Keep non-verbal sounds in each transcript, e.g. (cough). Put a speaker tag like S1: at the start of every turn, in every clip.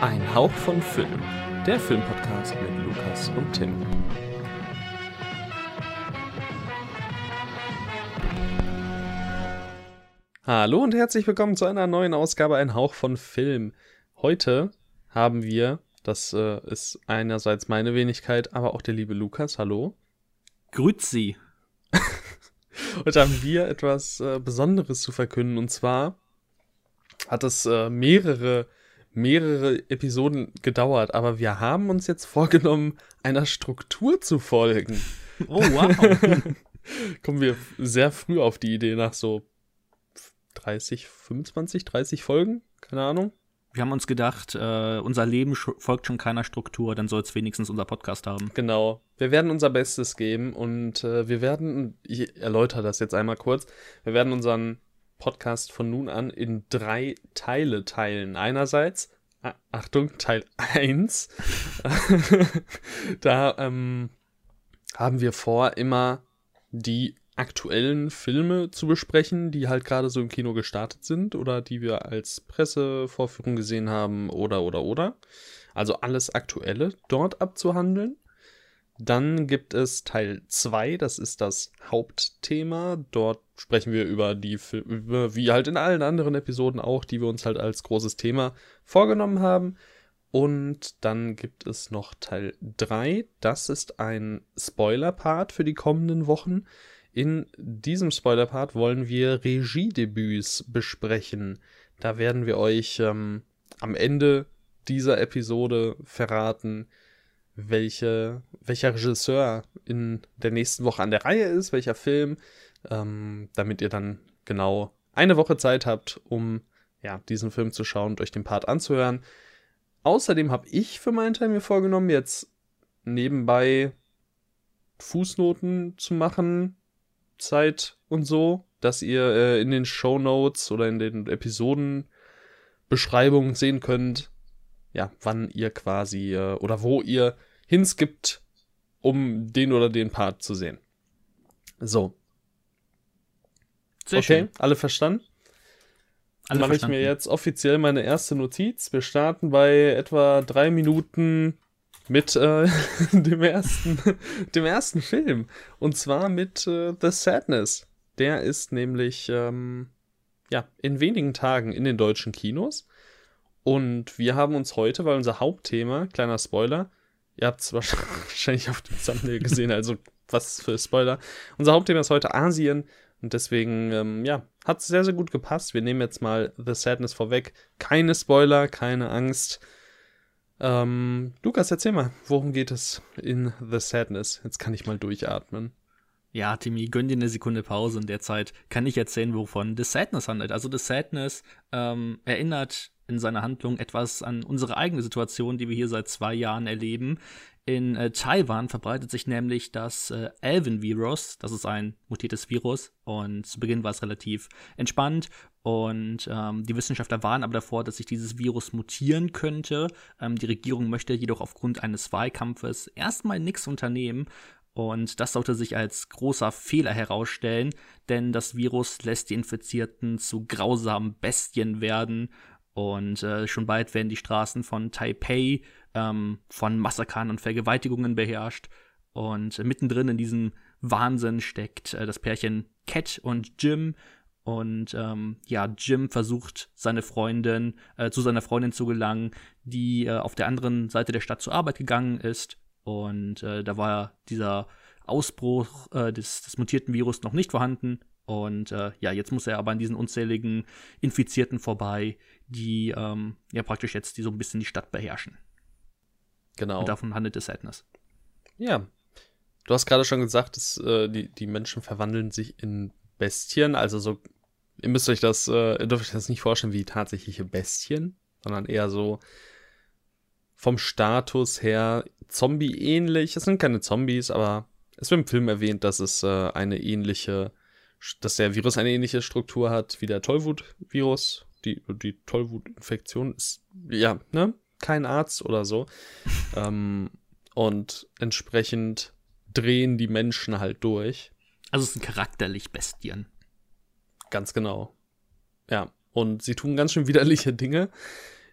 S1: Ein Hauch von Film, der Filmpodcast mit Lukas und Tim. Hallo und herzlich willkommen zu einer neuen Ausgabe Ein Hauch von Film. Heute haben wir, das äh, ist einerseits meine Wenigkeit, aber auch der liebe Lukas. Hallo.
S2: Grüezi. (laughs)
S1: Heute haben wir etwas äh, Besonderes zu verkünden und zwar hat es äh, mehrere mehrere Episoden gedauert, aber wir haben uns jetzt vorgenommen, einer Struktur zu folgen. (laughs)
S2: Oh, wow. (laughs)
S1: Kommen wir sehr früh auf die Idee nach so 30, 25, 30 Folgen? Keine Ahnung.
S2: Wir haben uns gedacht, äh, unser Leben folgt schon keiner Struktur, dann soll es wenigstens unser Podcast haben.
S1: Genau. Wir werden unser Bestes geben und äh, wir werden, ich erläutere das jetzt einmal kurz, wir werden unseren Podcast von nun an in drei Teile teilen. Einerseits, Achtung, Teil 1, (laughs) da ähm, haben wir vor, immer die aktuellen Filme zu besprechen, die halt gerade so im Kino gestartet sind oder die wir als Pressevorführung gesehen haben oder oder oder. Also alles Aktuelle dort abzuhandeln. Dann gibt es Teil 2, das ist das Hauptthema. Dort sprechen wir über die Filme, wie halt in allen anderen Episoden auch, die wir uns halt als großes Thema vorgenommen haben. Und dann gibt es noch Teil 3. Das ist ein Spoiler-Part für die kommenden Wochen. In diesem Spoiler-Part wollen wir Regiedebüts besprechen. Da werden wir euch ähm, am Ende dieser Episode verraten, welche, welcher Regisseur in der nächsten Woche an der Reihe ist, welcher Film, ähm, damit ihr dann genau eine Woche Zeit habt, um ja, diesen Film zu schauen und euch den Part anzuhören. Außerdem habe ich für meinen Teil mir vorgenommen, jetzt nebenbei Fußnoten zu machen, Zeit und so, dass ihr äh, in den Show Notes oder in den Episodenbeschreibungen sehen könnt, ja, wann ihr quasi äh, oder wo ihr hinskippt, um den oder den Part zu sehen. So. Sehr okay, schön. alle verstanden? Alle Mache ich mir jetzt offiziell meine erste Notiz. Wir starten bei etwa drei Minuten mit äh, (laughs) dem ersten, (laughs) dem ersten Film. Und zwar mit äh, The Sadness. Der ist nämlich ähm, ja in wenigen Tagen in den deutschen Kinos. Und wir haben uns heute, weil unser Hauptthema, kleiner Spoiler, Ihr habt es (laughs) wahrscheinlich auf dem Thumbnail gesehen, also was für Spoiler. Unser Hauptthema ist heute Asien und deswegen, ähm, ja, hat es sehr, sehr gut gepasst. Wir nehmen jetzt mal The Sadness vorweg. Keine Spoiler, keine Angst. Ähm, Lukas, erzähl mal, worum geht es in The Sadness? Jetzt kann ich mal durchatmen.
S2: Ja, Timmy, gönn dir eine Sekunde Pause. In der Zeit kann ich erzählen, wovon The Sadness handelt. Also The Sadness ähm, erinnert in seiner Handlung etwas an unsere eigene Situation, die wir hier seit zwei Jahren erleben. In äh, Taiwan verbreitet sich nämlich das äh, Alvin-Virus. Das ist ein mutiertes Virus und zu Beginn war es relativ entspannt und ähm, die Wissenschaftler warnen aber davor, dass sich dieses Virus mutieren könnte. Ähm, die Regierung möchte jedoch aufgrund eines Wahlkampfes erstmal nichts unternehmen und das sollte sich als großer Fehler herausstellen, denn das Virus lässt die Infizierten zu grausamen Bestien werden und äh, schon bald werden die Straßen von Taipei ähm, von Massakern und Vergewaltigungen beherrscht. Und äh, mittendrin in diesem Wahnsinn steckt äh, das Pärchen Cat und Jim. Und ähm, ja, Jim versucht seine Freundin, äh, zu seiner Freundin zu gelangen, die äh, auf der anderen Seite der Stadt zur Arbeit gegangen ist. Und äh, da war dieser Ausbruch des, des mutierten Virus noch nicht vorhanden. Und äh, ja, jetzt muss er aber an diesen unzähligen Infizierten vorbei, die ähm, ja praktisch jetzt die so ein bisschen die Stadt beherrschen.
S1: Genau.
S2: Und davon handelt es Sadness.
S1: Ja. Du hast gerade schon gesagt, dass äh, die, die Menschen verwandeln sich in Bestien. Also so, ihr müsst euch das, äh, ihr dürft euch das nicht vorstellen wie tatsächliche Bestien, sondern eher so vom Status her Zombie-ähnlich. Es sind keine Zombies, aber es wird im Film erwähnt, dass es äh, eine ähnliche dass der Virus eine ähnliche Struktur hat wie der Tollwut-Virus. Die, die Tollwut-Infektion ist, ja, ne? Kein Arzt oder so. (laughs) ähm, und entsprechend drehen die Menschen halt durch.
S2: Also es sind charakterlich Bestien.
S1: Ganz genau. Ja. Und sie tun ganz schön widerliche Dinge.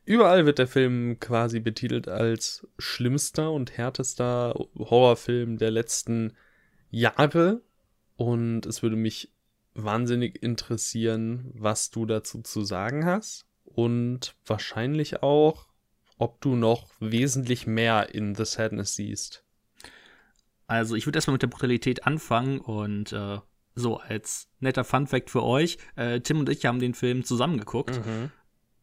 S1: Überall wird der Film quasi betitelt als schlimmster und härtester Horrorfilm der letzten Jahre. Und es würde mich wahnsinnig interessieren, was du dazu zu sagen hast. Und wahrscheinlich auch, ob du noch wesentlich mehr in The Sadness siehst.
S2: Also ich würde erstmal mit der Brutalität anfangen und äh, so als netter Fun Fact für euch, äh, Tim und ich haben den Film zusammengeguckt. Mhm.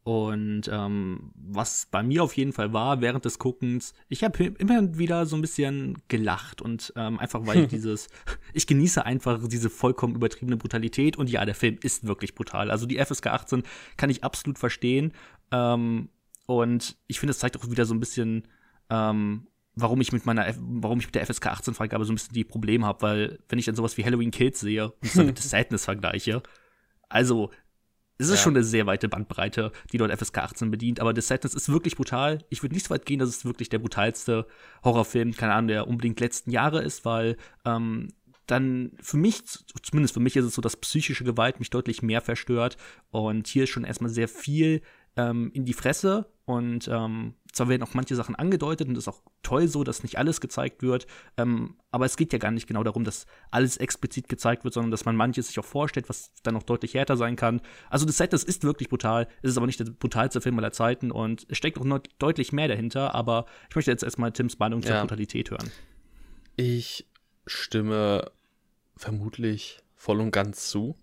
S2: Und ähm, was bei mir auf jeden Fall war während des Guckens, ich habe immer wieder so ein bisschen gelacht und ähm, einfach weil (laughs) dieses, ich genieße einfach diese vollkommen übertriebene Brutalität und ja, der Film ist wirklich brutal. Also die FSK 18 kann ich absolut verstehen ähm, und ich finde, es zeigt auch wieder so ein bisschen, ähm, warum ich mit meiner, warum ich mit der FSK 18 Freigabe so ein bisschen die Probleme habe, weil wenn ich dann sowas wie Halloween Kills sehe und es dann mit The Sadness vergleiche, also es ist ja. schon eine sehr weite Bandbreite, die dort FSK 18 bedient, aber The Sadness ist wirklich brutal. Ich würde nicht so weit gehen, dass es wirklich der brutalste Horrorfilm, keine Ahnung, der unbedingt letzten Jahre ist, weil ähm, dann für mich, zumindest für mich ist es so, dass psychische Gewalt mich deutlich mehr verstört und hier ist schon erstmal sehr viel ähm, in die Fresse und ähm, zwar werden auch manche Sachen angedeutet und das ist auch toll so, dass nicht alles gezeigt wird, ähm, aber es geht ja gar nicht genau darum, dass alles explizit gezeigt wird, sondern dass man manches sich auch vorstellt, was dann auch deutlich härter sein kann. Also das Set, das ist wirklich brutal, es ist aber nicht der brutalste Film aller Zeiten und es steckt auch noch deutlich mehr dahinter, aber ich möchte jetzt erstmal Tims Meinung zur ja. Brutalität hören.
S1: Ich stimme vermutlich voll und ganz zu.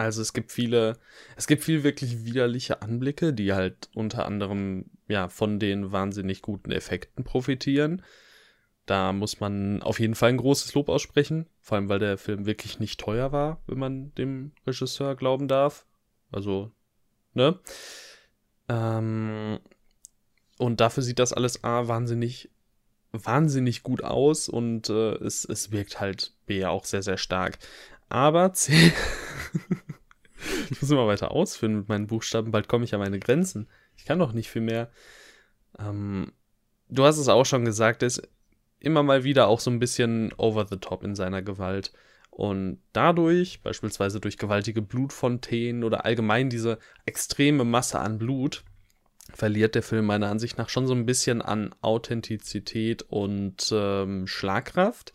S1: Also es gibt viele, es gibt viel wirklich widerliche Anblicke, die halt unter anderem ja von den wahnsinnig guten Effekten profitieren. Da muss man auf jeden Fall ein großes Lob aussprechen, vor allem weil der Film wirklich nicht teuer war, wenn man dem Regisseur glauben darf. Also, ne? Ähm, und dafür sieht das alles A wahnsinnig, wahnsinnig gut aus und äh, es, es wirkt halt B auch sehr, sehr stark. Aber (laughs) C. ich muss immer weiter ausführen mit meinen Buchstaben, bald komme ich an meine Grenzen. Ich kann doch nicht viel mehr. Ähm, du hast es auch schon gesagt, er ist immer mal wieder auch so ein bisschen over the top in seiner Gewalt. Und dadurch, beispielsweise durch gewaltige Blutfontänen oder allgemein diese extreme Masse an Blut, verliert der Film meiner Ansicht nach schon so ein bisschen an Authentizität und ähm, Schlagkraft.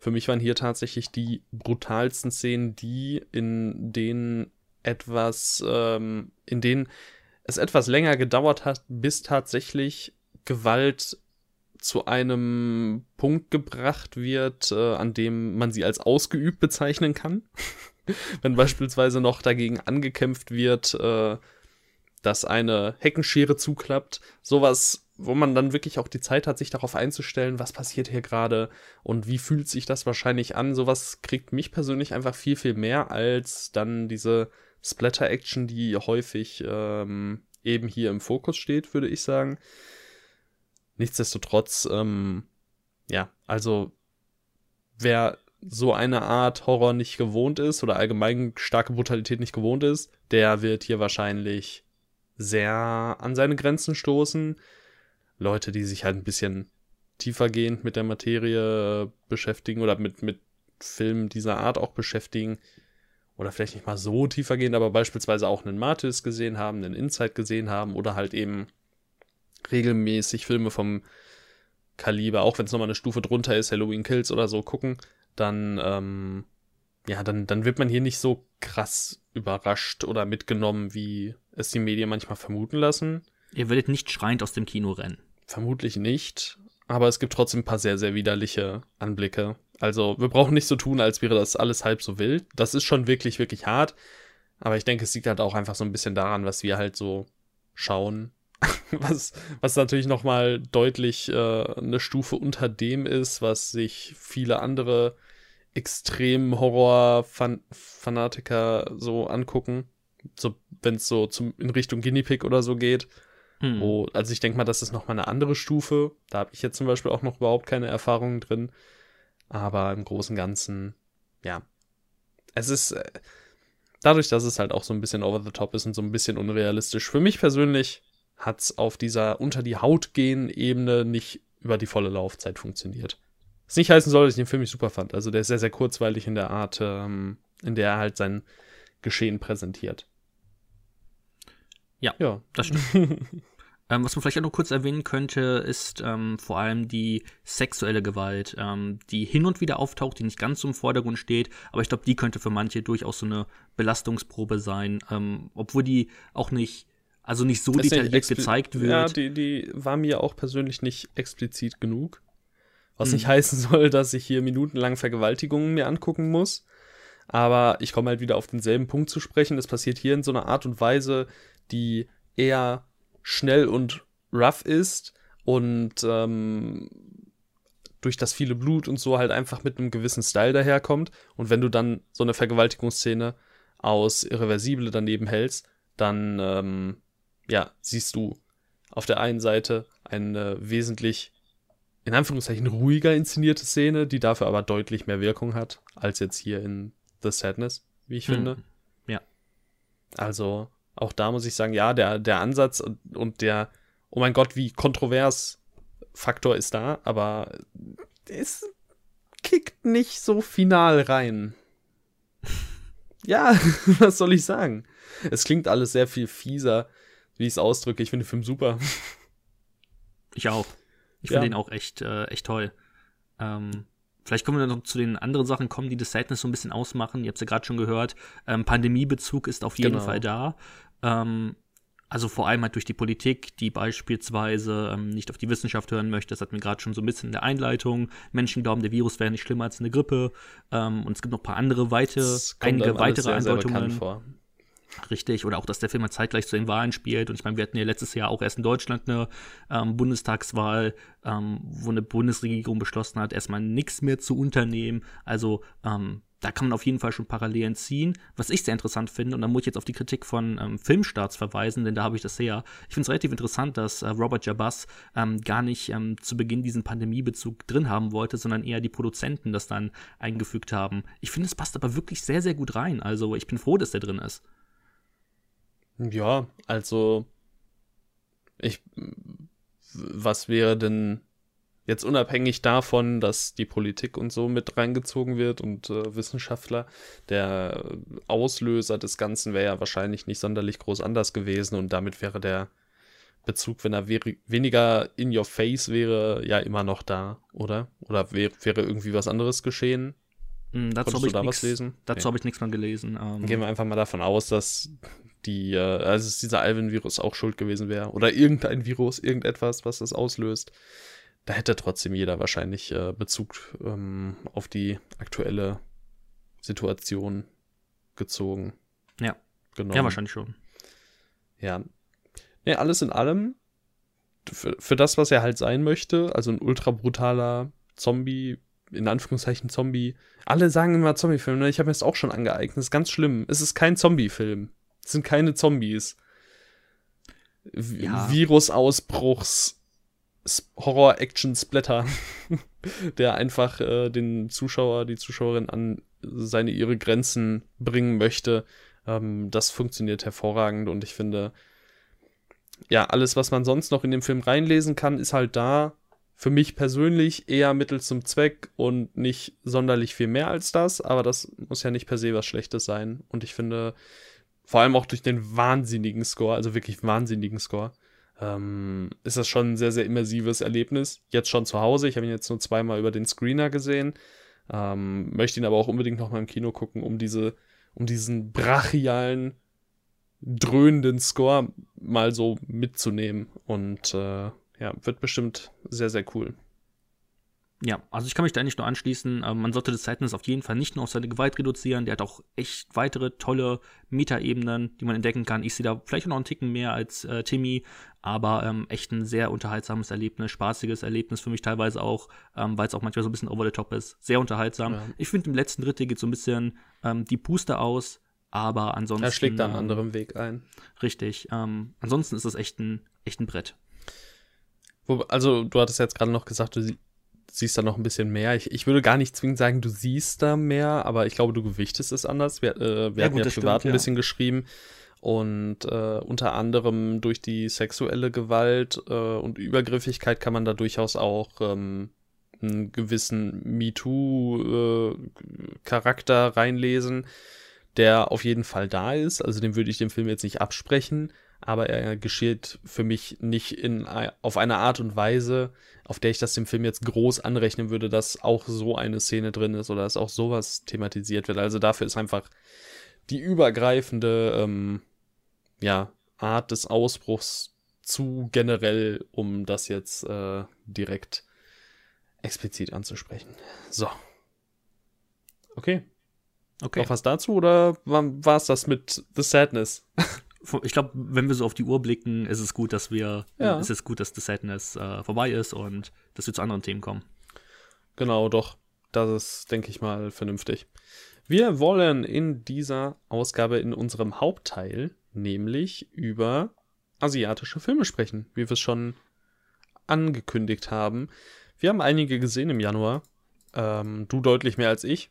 S1: Für mich waren hier tatsächlich die brutalsten Szenen, die in denen etwas, ähm, in denen es etwas länger gedauert hat, bis tatsächlich Gewalt zu einem Punkt gebracht wird, äh, an dem man sie als ausgeübt bezeichnen kann. (laughs) Wenn beispielsweise noch dagegen angekämpft wird, äh, dass eine Heckenschere zuklappt. Sowas, wo man dann wirklich auch die Zeit hat, sich darauf einzustellen, was passiert hier gerade und wie fühlt sich das wahrscheinlich an. Sowas kriegt mich persönlich einfach viel, viel mehr als dann diese Splatter-Action, die häufig ähm, eben hier im Fokus steht, würde ich sagen. Nichtsdestotrotz, ähm, ja, also wer so eine Art Horror nicht gewohnt ist oder allgemein starke Brutalität nicht gewohnt ist, der wird hier wahrscheinlich sehr an seine Grenzen stoßen. Leute, die sich halt ein bisschen tiefergehend mit der Materie beschäftigen oder mit, mit Filmen dieser Art auch beschäftigen, oder vielleicht nicht mal so tiefergehend, aber beispielsweise auch einen Martis gesehen haben, einen Insight gesehen haben oder halt eben regelmäßig Filme vom Kaliber, auch wenn es nochmal eine Stufe drunter ist, Halloween Kills oder so, gucken, dann, ähm, ja, dann, dann wird man hier nicht so krass überrascht oder mitgenommen, wie es die Medien manchmal vermuten lassen.
S2: Ihr werdet nicht schreiend aus dem Kino rennen.
S1: Vermutlich nicht, aber es gibt trotzdem ein paar sehr, sehr widerliche Anblicke. Also wir brauchen nicht so tun, als wäre das alles halb so wild. Das ist schon wirklich, wirklich hart. Aber ich denke, es liegt halt auch einfach so ein bisschen daran, was wir halt so schauen. (laughs) was, was natürlich nochmal deutlich äh, eine Stufe unter dem ist, was sich viele andere extrem Horror-Fanatiker so angucken. So, wenn es so zum, in Richtung Guinea Pig oder so geht. Hm. Wo, also ich denke mal, das ist nochmal eine andere Stufe. Da habe ich jetzt zum Beispiel auch noch überhaupt keine Erfahrungen drin. Aber im Großen und Ganzen, ja. Es ist äh, dadurch, dass es halt auch so ein bisschen over the top ist und so ein bisschen unrealistisch. Für mich persönlich hat es auf dieser unter die Haut gehen Ebene nicht über die volle Laufzeit funktioniert. Was nicht heißen soll, dass ich den Film nicht super fand. Also der ist sehr, sehr kurzweilig in der Art, ähm, in der er halt sein Geschehen präsentiert.
S2: Ja, ja. das stimmt. (laughs) Ähm, was man vielleicht auch noch kurz erwähnen könnte, ist ähm, vor allem die sexuelle Gewalt, ähm, die hin und wieder auftaucht, die nicht ganz so im Vordergrund steht, aber ich glaube, die könnte für manche durchaus so eine Belastungsprobe sein, ähm, obwohl die auch nicht, also nicht so detailliert nicht gezeigt wird.
S1: Ja, die, die war mir auch persönlich nicht explizit genug. Was hm. nicht heißen (laughs) soll, dass ich hier minutenlang Vergewaltigungen mir angucken muss. Aber ich komme halt wieder auf denselben Punkt zu sprechen. Das passiert hier in so einer Art und Weise, die eher schnell und rough ist und ähm, durch das viele Blut und so halt einfach mit einem gewissen Style daherkommt. Und wenn du dann so eine Vergewaltigungsszene aus Irreversible daneben hältst, dann ähm, ja, siehst du auf der einen Seite eine wesentlich, in Anführungszeichen, ruhiger inszenierte Szene, die dafür aber deutlich mehr Wirkung hat, als jetzt hier in The Sadness, wie ich hm. finde.
S2: Ja.
S1: Also, auch da muss ich sagen, ja, der, der Ansatz und der, oh mein Gott, wie kontrovers Faktor ist da, aber es kickt nicht so final rein. (laughs) ja, (laughs) was soll ich sagen? Es klingt alles sehr viel fieser, wie ich es ausdrücke. Ich finde den Film super. (laughs)
S2: Ich auch. Ich finde ja. ihn auch echt, äh, echt toll. Ähm, vielleicht kommen wir dann noch zu den anderen Sachen kommen, die das Sadness so ein bisschen ausmachen. Ihr habt es ja gerade schon gehört. Ähm, Pandemiebezug ist auf jeden genau. Fall da. Ähm, also vor allem halt durch die Politik, die beispielsweise ähm, nicht auf die Wissenschaft hören möchte. Das hatten wir gerade schon so ein bisschen in der Einleitung. Menschen glauben, der Virus wäre nicht schlimmer als eine Grippe. Ähm, und es gibt noch ein paar andere weite, einige weitere sehr, Andeutungen. Sehr Richtig, oder auch, dass der Film halt zeitgleich zu den Wahlen spielt. Und ich meine, wir hatten ja letztes Jahr auch erst in Deutschland eine ähm, Bundestagswahl, ähm, wo eine Bundesregierung beschlossen hat, erstmal nichts mehr zu unternehmen. Also ähm, da kann man auf jeden Fall schon Parallelen ziehen. Was ich sehr interessant finde, und da muss ich jetzt auf die Kritik von ähm, Filmstarts verweisen, denn da habe ich das sehr. Ich finde es relativ interessant, dass äh, Robert Jabaz ähm, gar nicht ähm, zu Beginn diesen Pandemiebezug drin haben wollte, sondern eher die Produzenten das dann eingefügt haben. Ich finde, es passt aber wirklich sehr, sehr gut rein. Also ich bin froh, dass der drin ist.
S1: Ja, also ich. Was wäre denn Jetzt unabhängig davon, dass die Politik und so mit reingezogen wird und äh, Wissenschaftler, der Auslöser des Ganzen wäre ja wahrscheinlich nicht sonderlich groß anders gewesen und damit wäre der Bezug, wenn er weniger in your face wäre, ja immer noch da, oder? Oder wär wäre irgendwie was anderes geschehen?
S2: Mm, dazu habe ich da nix, was lesen? Dazu okay. habe ich nichts mehr gelesen.
S1: Ähm. Gehen wir einfach mal davon aus, dass die, äh, also dieser Alvin-Virus auch schuld gewesen wäre. Oder irgendein Virus, irgendetwas, was das auslöst da hätte trotzdem jeder wahrscheinlich äh, Bezug ähm, auf die aktuelle Situation gezogen.
S2: Ja. Genau. Ja, wahrscheinlich schon.
S1: Ja. Nee, alles in allem, für, für das, was er halt sein möchte, also ein ultra brutaler Zombie, in Anführungszeichen Zombie. Alle sagen immer Zombie-Film, ne? Ich habe mir das auch schon angeeignet. Das ist ganz schlimm. Es ist kein Zombie-Film. Es sind keine Zombies. Ja. Virusausbruchs, Horror-Action-Splatter, (laughs) der einfach äh, den Zuschauer, die Zuschauerin an seine ihre Grenzen bringen möchte. Ähm, das funktioniert hervorragend und ich finde, ja, alles, was man sonst noch in dem Film reinlesen kann, ist halt da. Für mich persönlich eher Mittel zum Zweck und nicht sonderlich viel mehr als das, aber das muss ja nicht per se was Schlechtes sein. Und ich finde, vor allem auch durch den wahnsinnigen Score, also wirklich wahnsinnigen Score, ähm, ist das schon ein sehr, sehr immersives Erlebnis. Jetzt schon zu Hause. Ich habe ihn jetzt nur zweimal über den Screener gesehen. Ähm, möchte ihn aber auch unbedingt noch mal im Kino gucken, um diese, um diesen brachialen, dröhnenden Score mal so mitzunehmen. Und äh, ja, wird bestimmt sehr, sehr cool.
S2: Ja, also ich kann mich da eigentlich nur anschließen. Ähm, man sollte das Sadness auf jeden Fall nicht nur auf seine Gewalt reduzieren. Der hat auch echt weitere tolle Metaebenen, die man entdecken kann. Ich sehe da vielleicht noch einen Ticken mehr als äh, Timmy, aber ähm, echt ein sehr unterhaltsames Erlebnis, spaßiges Erlebnis für mich teilweise auch, ähm, weil es auch manchmal so ein bisschen over the top ist. Sehr unterhaltsam. Ja. Ich finde, im letzten Drittel geht so ein bisschen ähm, die Puste aus, aber ansonsten. Er
S1: schlägt da einen ähm, anderen Weg ein.
S2: Richtig. Ähm, ansonsten ist es echt ein, echt ein Brett.
S1: Also, du hattest jetzt gerade noch gesagt, du siehst da noch ein bisschen mehr. Ich, ich würde gar nicht zwingend sagen, du siehst da mehr, aber ich glaube, du gewichtest es anders. Wir, äh, wir ja, hatten gut, ja privat stimmt, ein bisschen ja. geschrieben und äh, unter anderem durch die sexuelle Gewalt äh, und Übergriffigkeit kann man da durchaus auch ähm, einen gewissen MeToo-Charakter äh, reinlesen, der auf jeden Fall da ist. Also den würde ich dem Film jetzt nicht absprechen. Aber er geschieht für mich nicht in, auf eine Art und Weise, auf der ich das dem Film jetzt groß anrechnen würde, dass auch so eine Szene drin ist oder dass auch sowas thematisiert wird. Also dafür ist einfach die übergreifende ähm, ja, Art des Ausbruchs zu generell, um das jetzt äh, direkt explizit anzusprechen. So. Okay. Okay. Noch was dazu oder war es das mit The Sadness? (laughs)
S2: ich glaube, wenn wir so auf die Uhr blicken, ist es gut, dass wir, ja. ist es gut, dass The Sadness äh, vorbei ist und dass wir zu anderen Themen kommen.
S1: Genau, doch. Das ist, denke ich mal, vernünftig. Wir wollen in dieser Ausgabe in unserem Hauptteil nämlich über asiatische Filme sprechen, wie wir es schon angekündigt haben. Wir haben einige gesehen im Januar. Ähm, du deutlich mehr als ich.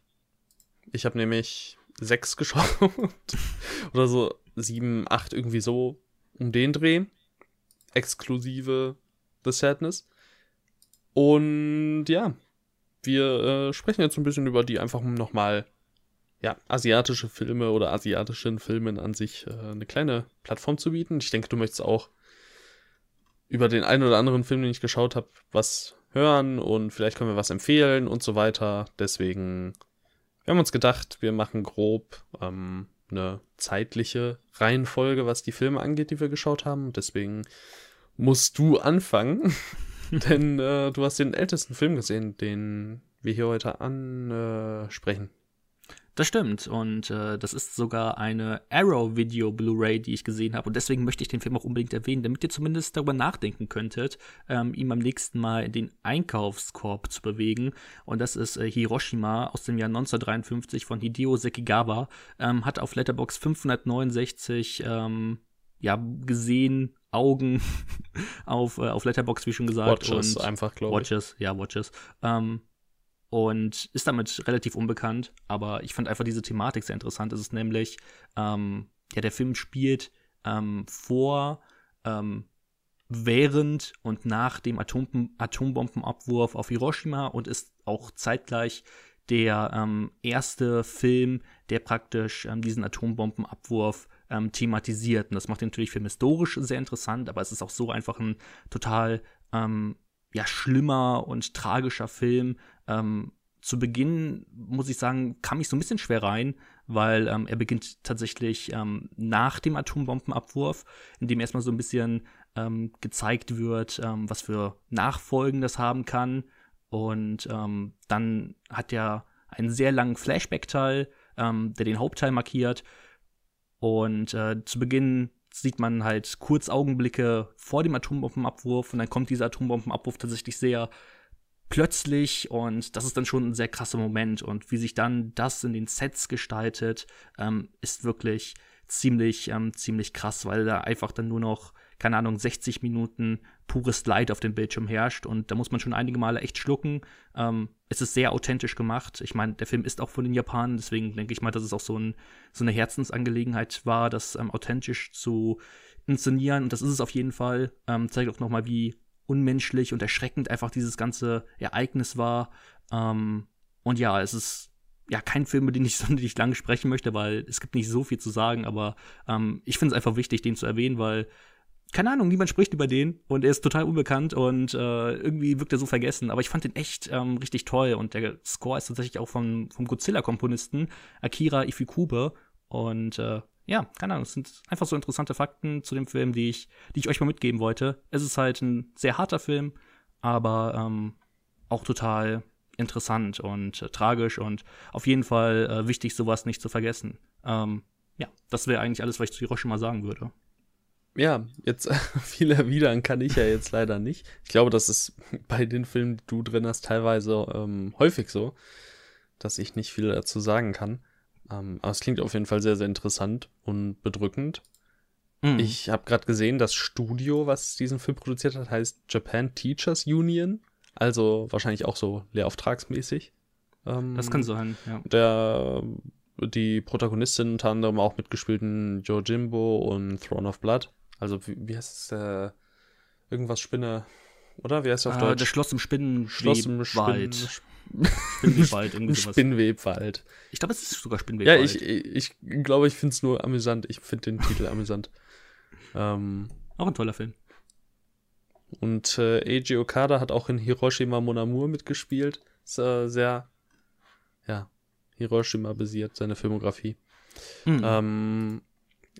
S1: Ich habe nämlich sechs (laughs) geschaut. Oder so sieben, acht, irgendwie so um den Dreh. Exklusive The Sadness. Und ja, wir äh, sprechen jetzt ein bisschen über die einfach nochmal, ja, asiatische Filme oder asiatischen Filmen an sich äh, eine kleine Plattform zu bieten. Ich denke, du möchtest auch über den einen oder anderen Film, den ich geschaut habe, was hören und vielleicht können wir was empfehlen und so weiter. Deswegen, wir haben uns gedacht, wir machen grob ähm, eine zeitliche Reihenfolge, was die Filme angeht, die wir geschaut haben. Deswegen musst du anfangen, (laughs) denn äh, du hast den ältesten Film gesehen, den wir hier heute ansprechen.
S2: Das stimmt und äh, das ist sogar eine Arrow Video Blu-ray, die ich gesehen habe und deswegen möchte ich den Film auch unbedingt erwähnen, damit ihr zumindest darüber nachdenken könntet, ähm, ihn beim nächsten Mal in den Einkaufskorb zu bewegen und das ist äh, Hiroshima aus dem Jahr 1953 von Hideo Sekigawa, ähm, hat auf Letterbox 569 ähm, ja gesehen Augen (laughs) auf, äh, auf Letterbox, wie schon gesagt.
S1: Watches und einfach, glaube
S2: ich. Watches, ja, Watches. Ähm, und ist damit relativ unbekannt, aber ich fand einfach diese Thematik sehr interessant. Es ist nämlich, ähm, ja, der Film spielt ähm, vor, ähm, während und nach dem Atom Atombombenabwurf auf Hiroshima und ist auch zeitgleich der ähm, erste Film, der praktisch ähm, diesen Atombombenabwurf ähm, thematisiert. Und das macht den natürlich filmhistorisch sehr interessant, aber es ist auch so einfach ein total ja, schlimmer und tragischer Film. Ähm, zu Beginn, muss ich sagen, kam ich so ein bisschen schwer rein, weil ähm, er beginnt tatsächlich ähm, nach dem Atombombenabwurf, in dem erstmal so ein bisschen ähm, gezeigt wird, ähm, was für Nachfolgen das haben kann. Und ähm, dann hat er einen sehr langen Flashback-Teil, der den Hauptteil markiert. Und äh, zu Beginn sieht man halt kurz Augenblicke vor dem Atombombenabwurf und dann kommt dieser Atombombenabwurf tatsächlich sehr plötzlich und das ist dann schon ein sehr krasser Moment und wie sich dann das in den Sets gestaltet, ähm, ist wirklich ziemlich, ähm, ziemlich krass, weil da einfach dann nur noch, keine Ahnung, 60 Minuten pures Leid auf dem Bildschirm herrscht und da muss man schon einige Male echt schlucken. Ähm, es ist sehr authentisch gemacht. Ich meine, der Film ist auch von den Japanern, deswegen denke ich mal, dass es auch so, ein, so eine Herzensangelegenheit war, das ähm, authentisch zu inszenieren und das ist es auf jeden Fall. Ähm, zeigt auch nochmal, wie unmenschlich und erschreckend einfach dieses ganze Ereignis war. Ähm, und ja, es ist ja kein Film, über den ich (laughs) sonderlich lange sprechen möchte, weil es gibt nicht so viel zu sagen, aber ähm, ich finde es einfach wichtig, den zu erwähnen, weil keine Ahnung, niemand spricht über den und er ist total unbekannt und äh, irgendwie wirkt er so vergessen. Aber ich fand den echt ähm, richtig toll und der Score ist tatsächlich auch vom, vom Godzilla-Komponisten Akira Ifukube und äh, ja, keine Ahnung, es sind einfach so interessante Fakten zu dem Film, die ich, die ich euch mal mitgeben wollte. Es ist halt ein sehr harter Film, aber ähm, auch total interessant und äh, tragisch und auf jeden Fall äh, wichtig, sowas nicht zu vergessen. Ähm, ja, das wäre eigentlich alles, was ich zu Hiroshima sagen würde.
S1: Ja, jetzt (laughs) viel erwidern kann ich ja jetzt leider nicht. Ich glaube, das ist (laughs) bei den Filmen, die du drin hast, teilweise ähm, häufig so, dass ich nicht viel dazu sagen kann. Ähm, aber es klingt auf jeden Fall sehr, sehr interessant und bedrückend. Mhm. Ich habe gerade gesehen, das Studio, was diesen Film produziert hat, heißt Japan Teachers Union. Also wahrscheinlich auch so lehrauftragsmäßig.
S2: Ähm, das kann sein, ja.
S1: Der, die Protagonistin unter anderem auch mitgespielten Jimbo und Throne of Blood. Also wie, wie heißt es? Äh, irgendwas Spinne, oder? Wie heißt es auf ah, Deutsch?
S2: Das Schloss im Spinnenwald.
S1: Schloss im Spinn (laughs)
S2: Spinnwebwald, irgendwie
S1: sowas. Spinnwebwald.
S2: Ich glaube, es ist sogar Spinnwebwald.
S1: Ja, ich, ich, ich glaube, ich finde es nur amüsant. Ich finde den Titel amüsant. (laughs) Ähm,
S2: auch ein toller Film.
S1: Und äh, Eiji Okada hat auch in Hiroshima Mon Amour mitgespielt. Ist äh, sehr, ja, Hiroshima basiert, seine Filmografie. Mhm. Ähm,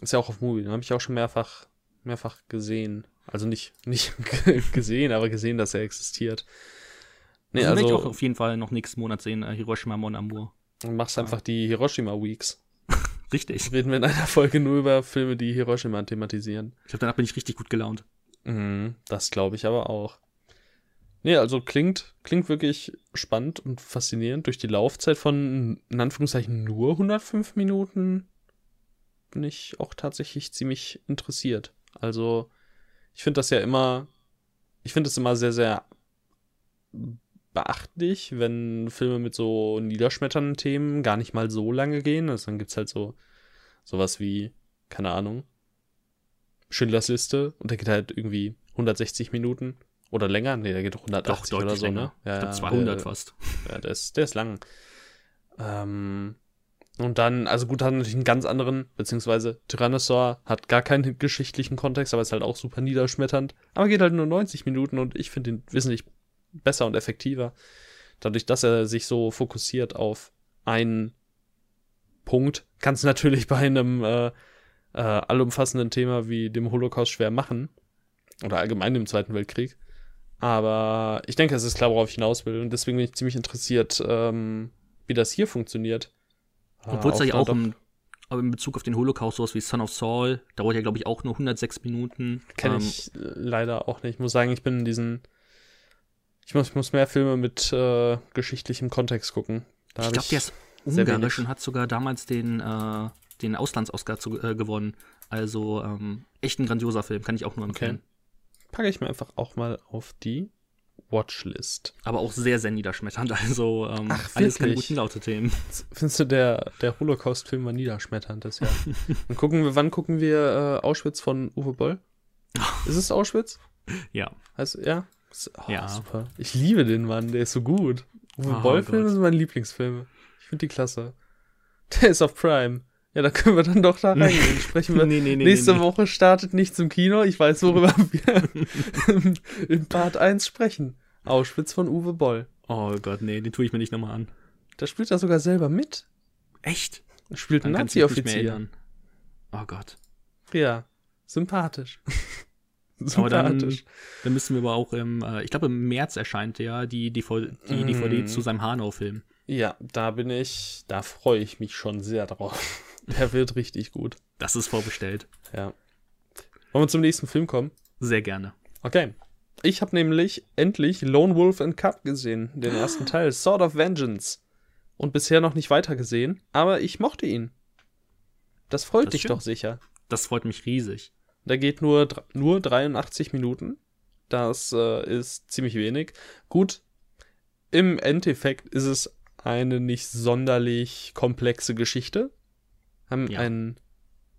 S1: ist ja auch auf Movie, den habe ich auch schon mehrfach, mehrfach gesehen. Also nicht, nicht (laughs) gesehen, aber gesehen, dass er existiert.
S2: Nee, also, also ich auch auf jeden Fall noch nächsten Monat sehen, äh, Hiroshima Mon Amour.
S1: Und machst ja. einfach die Hiroshima Weeks. (laughs)
S2: richtig.
S1: Reden wir in einer Folge nur über Filme, die Hiroshima thematisieren.
S2: Ich glaube, danach bin ich richtig gut gelaunt.
S1: Mhm, das glaube ich aber auch. Nee, also klingt, klingt wirklich spannend und faszinierend. Durch die Laufzeit von, in Anführungszeichen, nur 105 Minuten bin ich auch tatsächlich ziemlich interessiert. Also, ich finde das ja immer, ich finde es immer sehr, sehr beachtlich, wenn Filme mit so niederschmetternden Themen gar nicht mal so lange gehen. Also dann gibt es halt so sowas wie, keine Ahnung, Schindlers Liste und der geht halt irgendwie 160 Minuten oder länger. Nee, der geht doch 180 doch, oder so, länger. ne?
S2: Ja, ich glaub, 200 der, fast.
S1: Ja, der ist, der ist lang. Ähm, und dann, also gut, hat natürlich einen ganz anderen, beziehungsweise Tyrannosaur hat gar keinen geschichtlichen Kontext, aber ist halt auch super niederschmetternd. Aber geht halt nur 90 Minuten und ich finde ihn wesentlich besser und effektiver. Dadurch, dass er sich so fokussiert auf einen Punkt, kann es (laughs) natürlich bei einem äh, äh, allumfassenden Thema wie dem Holocaust schwer machen. Oder allgemein im Zweiten Weltkrieg. Aber ich denke, es ist klar, worauf ich hinaus will. Und deswegen bin ich ziemlich interessiert, ähm, wie das hier funktioniert.
S2: Obwohl es ja auch im, aber in Bezug auf den Holocaust sowas wie Son of Saul, dauert ja, glaube ich, auch nur 106 Minuten.
S1: Kenne ähm, ich leider auch nicht. Ich muss sagen, ich bin in diesen ich muss, ich muss mehr Filme mit äh, geschichtlichem Kontext gucken.
S2: Da ich glaube, der ist ungarisch und hat sogar damals den, äh, den Auslands-Oscar zu, äh, gewonnen. Also ähm, echt ein grandioser Film, kann ich auch nur empfehlen.
S1: Okay. Packe ich mir einfach auch mal auf die Watchlist.
S2: Aber auch sehr, sehr niederschmetternd. Also ähm, Ach, alles keine guten Laute-Themen.
S1: Findest du, der, der Holocaust-Film war niederschmetternd? Das ja. (laughs) Dann gucken wir, wann gucken wir äh, Auschwitz von Uwe Boll? (laughs) Ist es Auschwitz?
S2: ja.
S1: Heißt, ja? Oh, ja. Super. Ich liebe den Mann, der ist so gut. Uwe oh, Boll-Filme sind meine Lieblingsfilme. Ich finde die klasse. Der ist auf Prime. Ja, da können wir dann doch da reingehen. (laughs) Sprechen wir. nee, nee, nee, Nächste Woche startet nichts im Kino. Ich weiß, worüber (laughs) wir (laughs) in Part 1 sprechen. Auschwitz von Uwe Boll.
S2: Oh Gott, nee, den tue ich mir nicht nochmal an.
S1: Da spielt er sogar selber mit.
S2: Echt?
S1: Er spielt einen Nazi-Offizier.
S2: Oh Gott.
S1: Ja, sympathisch. (laughs)
S2: Aber dann, dann müssen wir aber auch im, äh, ich glaube im März erscheint ja die, DVD, die mm. DVD zu seinem Hanau-Film.
S1: Ja, da bin ich, da freue ich mich schon sehr drauf. (laughs) Der wird richtig gut.
S2: Das ist vorbestellt.
S1: Ja. Wollen wir zum nächsten Film kommen?
S2: Sehr gerne.
S1: Okay. Ich habe nämlich endlich Lone Wolf and Cup gesehen, den ersten (gasps) Teil, Sword of Vengeance. Und bisher noch nicht weiter gesehen, aber ich mochte ihn. Das freut das dich doch sicher.
S2: Das freut mich riesig.
S1: Der geht nur, nur 83 Minuten. Das äh, ist ziemlich wenig. Gut, im Endeffekt ist es eine nicht sonderlich komplexe Geschichte. Haben ja. einen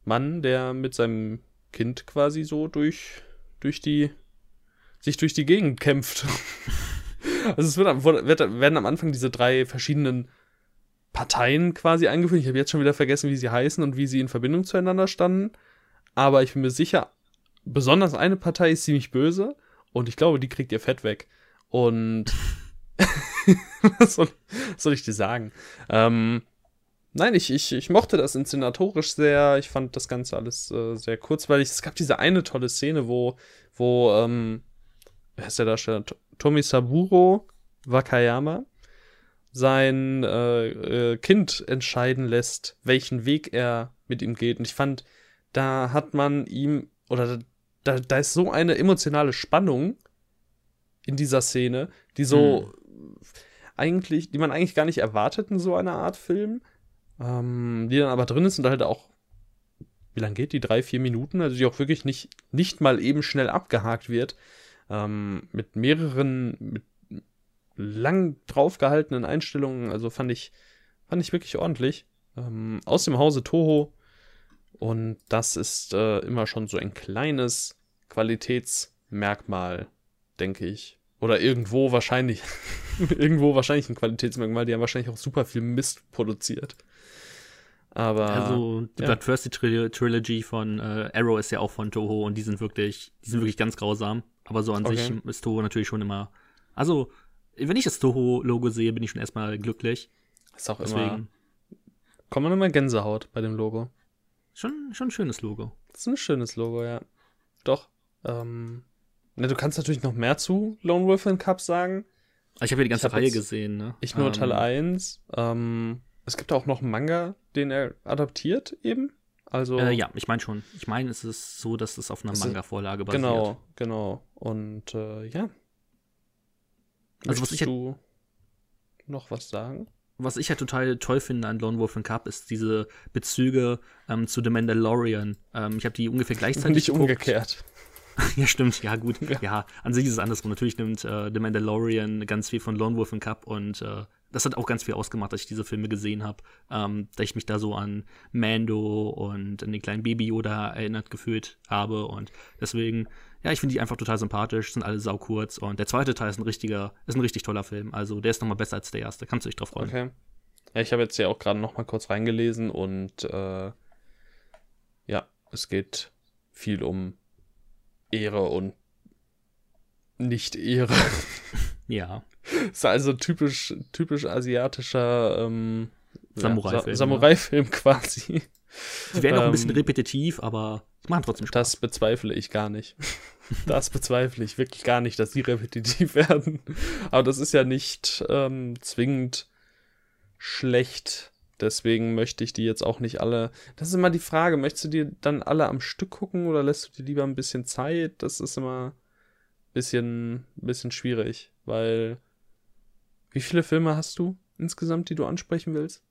S1: Mann, der mit seinem Kind quasi so durch, durch die, sich durch die Gegend kämpft. (laughs) also es wird, wird, werden am Anfang diese drei verschiedenen Parteien quasi eingeführt. Ich habe jetzt schon wieder vergessen, wie sie heißen und wie sie in Verbindung zueinander standen aber ich bin mir sicher, besonders eine Partei ist ziemlich böse und ich glaube, die kriegt ihr Fett weg. Und (laughs) was, soll, was, soll, ich dir sagen? Ähm, nein, ich, ich, ich mochte das inszenatorisch sehr. Ich fand das Ganze alles äh, sehr kurzweilig. Es gab diese eine tolle Szene, wo, wo, ähm, wer ist der Darsteller? Tomi Saburo Wakayama sein äh, äh, Kind entscheiden lässt, welchen Weg er mit ihm geht. Und ich fand, da hat man ihm, oder da, da ist so eine emotionale Spannung in dieser Szene, die so hm. eigentlich, die man eigentlich gar nicht erwartet in so einer Art Film, ähm, die dann aber drin ist und halt auch, wie lange geht die? Drei, vier Minuten, also die auch wirklich nicht, nicht mal eben schnell abgehakt wird, ähm, mit mehreren, mit lang draufgehaltenen Einstellungen, also fand ich, fand ich wirklich ordentlich. Ähm, aus dem Hause Toho und das ist äh, immer schon so ein kleines Qualitätsmerkmal, denke ich. Oder irgendwo wahrscheinlich, (laughs) irgendwo wahrscheinlich ein Qualitätsmerkmal, die haben wahrscheinlich auch super viel Mist produziert. Aber.
S2: Also, die
S1: ja.
S2: Bloodthirsty Tril Trilogy von äh, Arrow ist ja auch von Toho und die sind wirklich, die sind wirklich ganz grausam. Aber so an
S1: Okay.
S2: sich ist Toho natürlich schon immer. Also, wenn ich das Toho-Logo sehe, bin ich schon erstmal glücklich.
S1: Ist auch immer.
S2: Deswegen
S1: Kommt man immer Gänsehaut bei dem Logo.
S2: Schon, schon ein schönes Logo.
S1: Das ist ein schönes Logo, ja. Doch. Ähm. Na, du kannst natürlich noch mehr zu Lone Wolf and Cup sagen.
S2: Aber Ich habe ja die ganze Reihe gesehen, ne?
S1: Ich nur
S2: Ähm,
S1: Teil 1. Ähm, es gibt auch noch einen Manga, den er adaptiert, eben. Also.
S2: Äh, ja, ich meine schon. Ich meine, es ist so, dass es auf einer Manga-Vorlage basiert.
S1: Genau, genau. Und äh, ja.
S2: Also, was
S1: Möchtest
S2: ich halt-
S1: du noch was sagen?
S2: Was ich halt total toll finde an Lone Wolf and Cup ist diese Bezüge ähm, zu The Mandalorian. Ähm, ich habe die ungefähr gleichzeitig
S1: Nicht
S2: geguckt.
S1: umgekehrt. (laughs)
S2: Ja, stimmt, ja, gut.
S1: Ja.
S2: Ja. an sich ist es andersrum. Natürlich nimmt äh, The Mandalorian ganz viel von Lone Wolf and Cup und äh, das hat auch ganz viel ausgemacht, dass ich diese Filme gesehen habe. Ähm, da ich mich da so an Mando und an den kleinen Baby Yoda erinnert gefühlt habe und deswegen, ja, ich finde die einfach total sympathisch, sind alle saukurz und der zweite Teil ist ein richtiger, ist ein richtig toller Film. Also der ist nochmal besser als der erste. Kannst du dich drauf freuen.
S1: Okay. Ja, ich habe jetzt ja auch gerade noch mal kurz reingelesen und äh, ja, es geht viel um Ehre und nicht Ehre. (laughs)
S2: Ja. (laughs)
S1: ist also typisch, typisch asiatischer ähm, ja,
S2: Samurai-Film,
S1: Sa Samurai-Film (laughs) quasi.
S2: Die werden auch ein bisschen
S1: Ähm,
S2: repetitiv, aber die machen trotzdem Spaß.
S1: Das bezweifle ich gar nicht. (laughs) Das bezweifle ich wirklich gar nicht, dass die repetitiv werden. Aber das ist ja nicht ähm, zwingend schlecht. Deswegen möchte ich die jetzt auch nicht alle. Das ist immer die Frage, möchtest du die dann alle am Stück gucken oder lässt du dir lieber ein bisschen Zeit? Das ist immer ein bisschen, bisschen schwierig, weil. Wie viele Filme hast du insgesamt, die du ansprechen willst?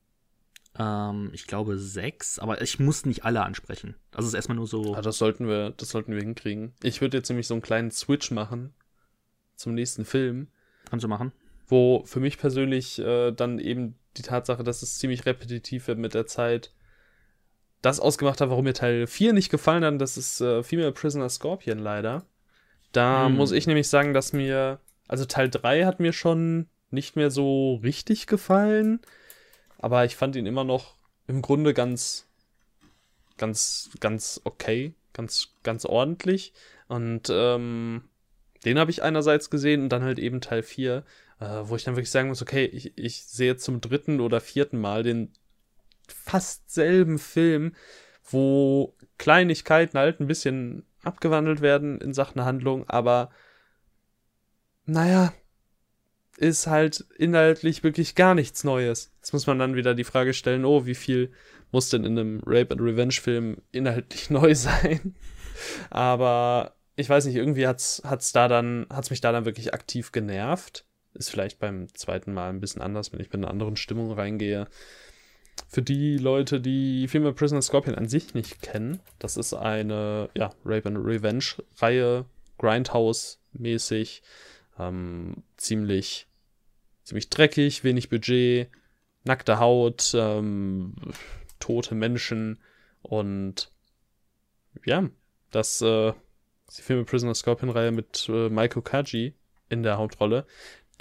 S2: Ähm, ich glaube sechs, aber ich muss nicht alle ansprechen. Das ist erstmal nur so.
S1: Ah, das sollten wir, das sollten wir hinkriegen. Ich würde jetzt nämlich so einen kleinen Switch machen zum nächsten Film,
S2: Kannst du machen?
S1: wo für mich persönlich äh, dann eben die Tatsache, dass es ziemlich repetitiv wird mit der Zeit, das ausgemacht hat, warum mir Teil 4 nicht gefallen hat. Das ist äh, Female Prisoner Scorpion leider. Da
S2: Hm.
S1: muss ich nämlich sagen, dass mir, also Teil 3 hat mir schon nicht mehr so richtig gefallen, aber ich fand ihn immer noch im Grunde ganz, ganz, ganz okay, ganz, ganz ordentlich. Und ähm, den habe ich einerseits gesehen und dann halt eben Teil 4, äh, wo ich dann wirklich sagen muss, okay, ich, ich sehe zum dritten oder vierten Mal den fast selben Film, wo Kleinigkeiten halt ein bisschen abgewandelt werden in Sachen Handlung, aber naja, ist halt inhaltlich wirklich gar nichts Neues. Jetzt muss man dann wieder die Frage stellen, oh, wie viel muss denn in einem Rape and Revenge Film inhaltlich (laughs) neu sein? Aber ich weiß nicht, irgendwie hat's, hat's da dann, hat's mich da dann wirklich aktiv genervt. Ist vielleicht beim zweiten Mal ein bisschen anders, wenn ich mit einer anderen Stimmung reingehe. Für die Leute, die Female Prisoner Scorpion an sich nicht kennen, das ist eine, ja, Rape and Revenge Reihe, Grindhouse-mäßig, ähm, ziemlich, ziemlich dreckig, wenig Budget, nackte Haut, ähm, tote Menschen und ja, das äh, ist die Filme Prisoner Scorpion Reihe mit äh, Maiko Kaji in der Hauptrolle,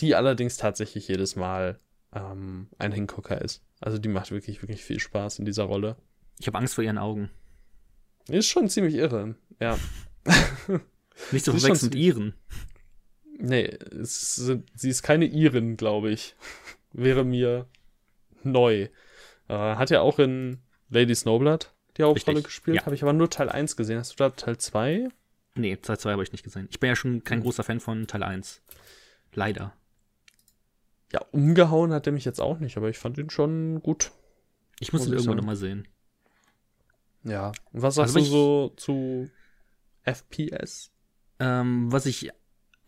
S1: die allerdings tatsächlich jedes Mal ähm, ein Hingucker ist. Also die macht wirklich, wirklich viel Spaß in dieser Rolle.
S2: Ich habe Angst vor ihren Augen.
S1: Ist schon ziemlich irre, ja. (laughs)
S2: Nicht zu verwechseln mit ihren.
S1: Nee, sind, sie ist keine Irin, glaube ich. Wäre mir neu. Äh, hat ja auch in Lady Snowblood die Hauptrolle gespielt.
S2: ja.
S1: Habe ich aber nur Teil 1 gesehen. Hast du da Teil 2?
S2: Nee, Teil 2 habe ich nicht gesehen. Ich bin ja schon kein großer Fan von Teil 1. Leider.
S1: Ja, umgehauen hat er mich jetzt auch nicht, aber ich fand ihn schon gut.
S2: Ich muss ihn irgendwann nochmal sehen.
S1: Ja. Und was sagst
S2: Also,
S1: du so zu FPS?
S2: Ähm, was ich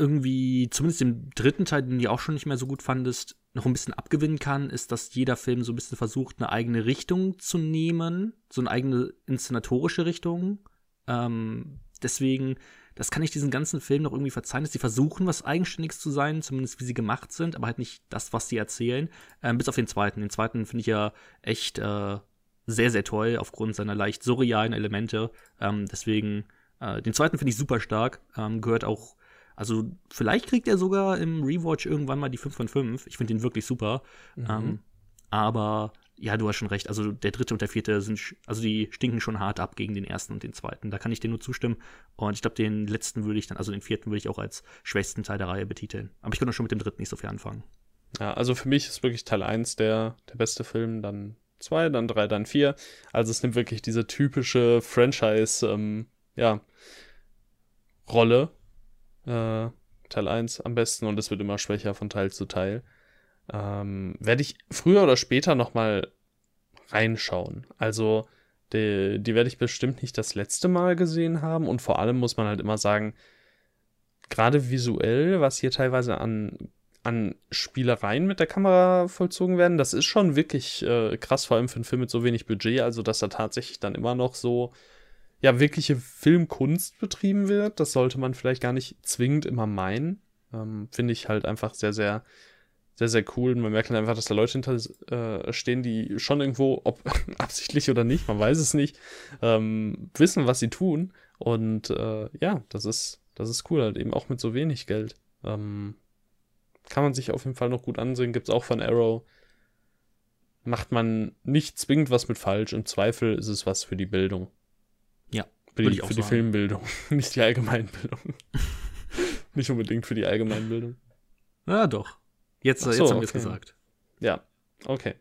S2: irgendwie, zumindest im dritten Teil, den du auch schon nicht mehr so gut fandest, noch ein bisschen abgewinnen kann, ist, dass jeder Film so ein bisschen versucht, eine eigene Richtung zu nehmen, so eine eigene inszenatorische Richtung. Ähm, deswegen, das kann ich diesen ganzen Film noch irgendwie verzeihen, dass sie versuchen, was Eigenständiges zu sein, zumindest wie sie gemacht sind, aber halt nicht das, was sie erzählen. Ähm, bis auf den zweiten. Den zweiten finde ich ja echt äh, sehr, sehr toll, aufgrund seiner leicht surrealen Elemente. Ähm, deswegen, äh, den zweiten finde ich super stark. Ähm, gehört auch, also vielleicht kriegt er sogar im Rewatch irgendwann mal die 5 von 5. Ich finde den wirklich super.
S1: Mhm.
S2: Ähm, aber ja, du hast schon recht. Also der dritte und der vierte sind, also die stinken schon hart ab gegen den ersten und den zweiten. Da kann ich dir nur zustimmen. Und ich glaube, den letzten würde ich dann, also den vierten würde ich auch als schwächsten Teil der Reihe betiteln. Aber ich könnte schon mit dem dritten nicht so viel anfangen.
S1: Ja, also für mich ist wirklich Teil 1 der, der beste Film, dann 2, dann 3, dann 4. Also es nimmt wirklich diese typische Franchise, ähm, ja, Rolle. Äh, Teil 1 am besten und es wird immer schwächer von Teil zu Teil. Ähm, werde ich früher oder später nochmal reinschauen. Also, die, die werde ich bestimmt nicht das letzte Mal gesehen haben und vor allem muss man halt immer sagen, gerade visuell, was hier teilweise an, an Spielereien mit der Kamera vollzogen werden, das ist schon wirklich äh, krass, vor allem für einen Film mit so wenig Budget, also dass da tatsächlich dann immer noch so ja, wirkliche Filmkunst betrieben wird. Das sollte man vielleicht gar nicht zwingend immer meinen. Ähm, Finde ich halt einfach sehr, sehr sehr, sehr cool. Man merkt dann einfach, dass da Leute hinter äh, stehen, die schon irgendwo, ob (laughs) absichtlich oder nicht, man weiß es nicht, ähm, wissen, was sie tun. Und äh, ja, das ist, das ist cool, halt eben auch mit so wenig Geld. Ähm, kann man sich auf jeden Fall noch gut ansehen. Gibt es auch von Arrow. Macht man nicht zwingend was mit falsch. Im Zweifel ist es was für die Bildung. Für die, für die Filmbildung, (laughs) nicht die Allgemeinbildung. (laughs) nicht unbedingt für die Allgemeinbildung.
S2: Ja, doch. Jetzt, so, jetzt haben wir es gesagt.
S1: Ja, okay.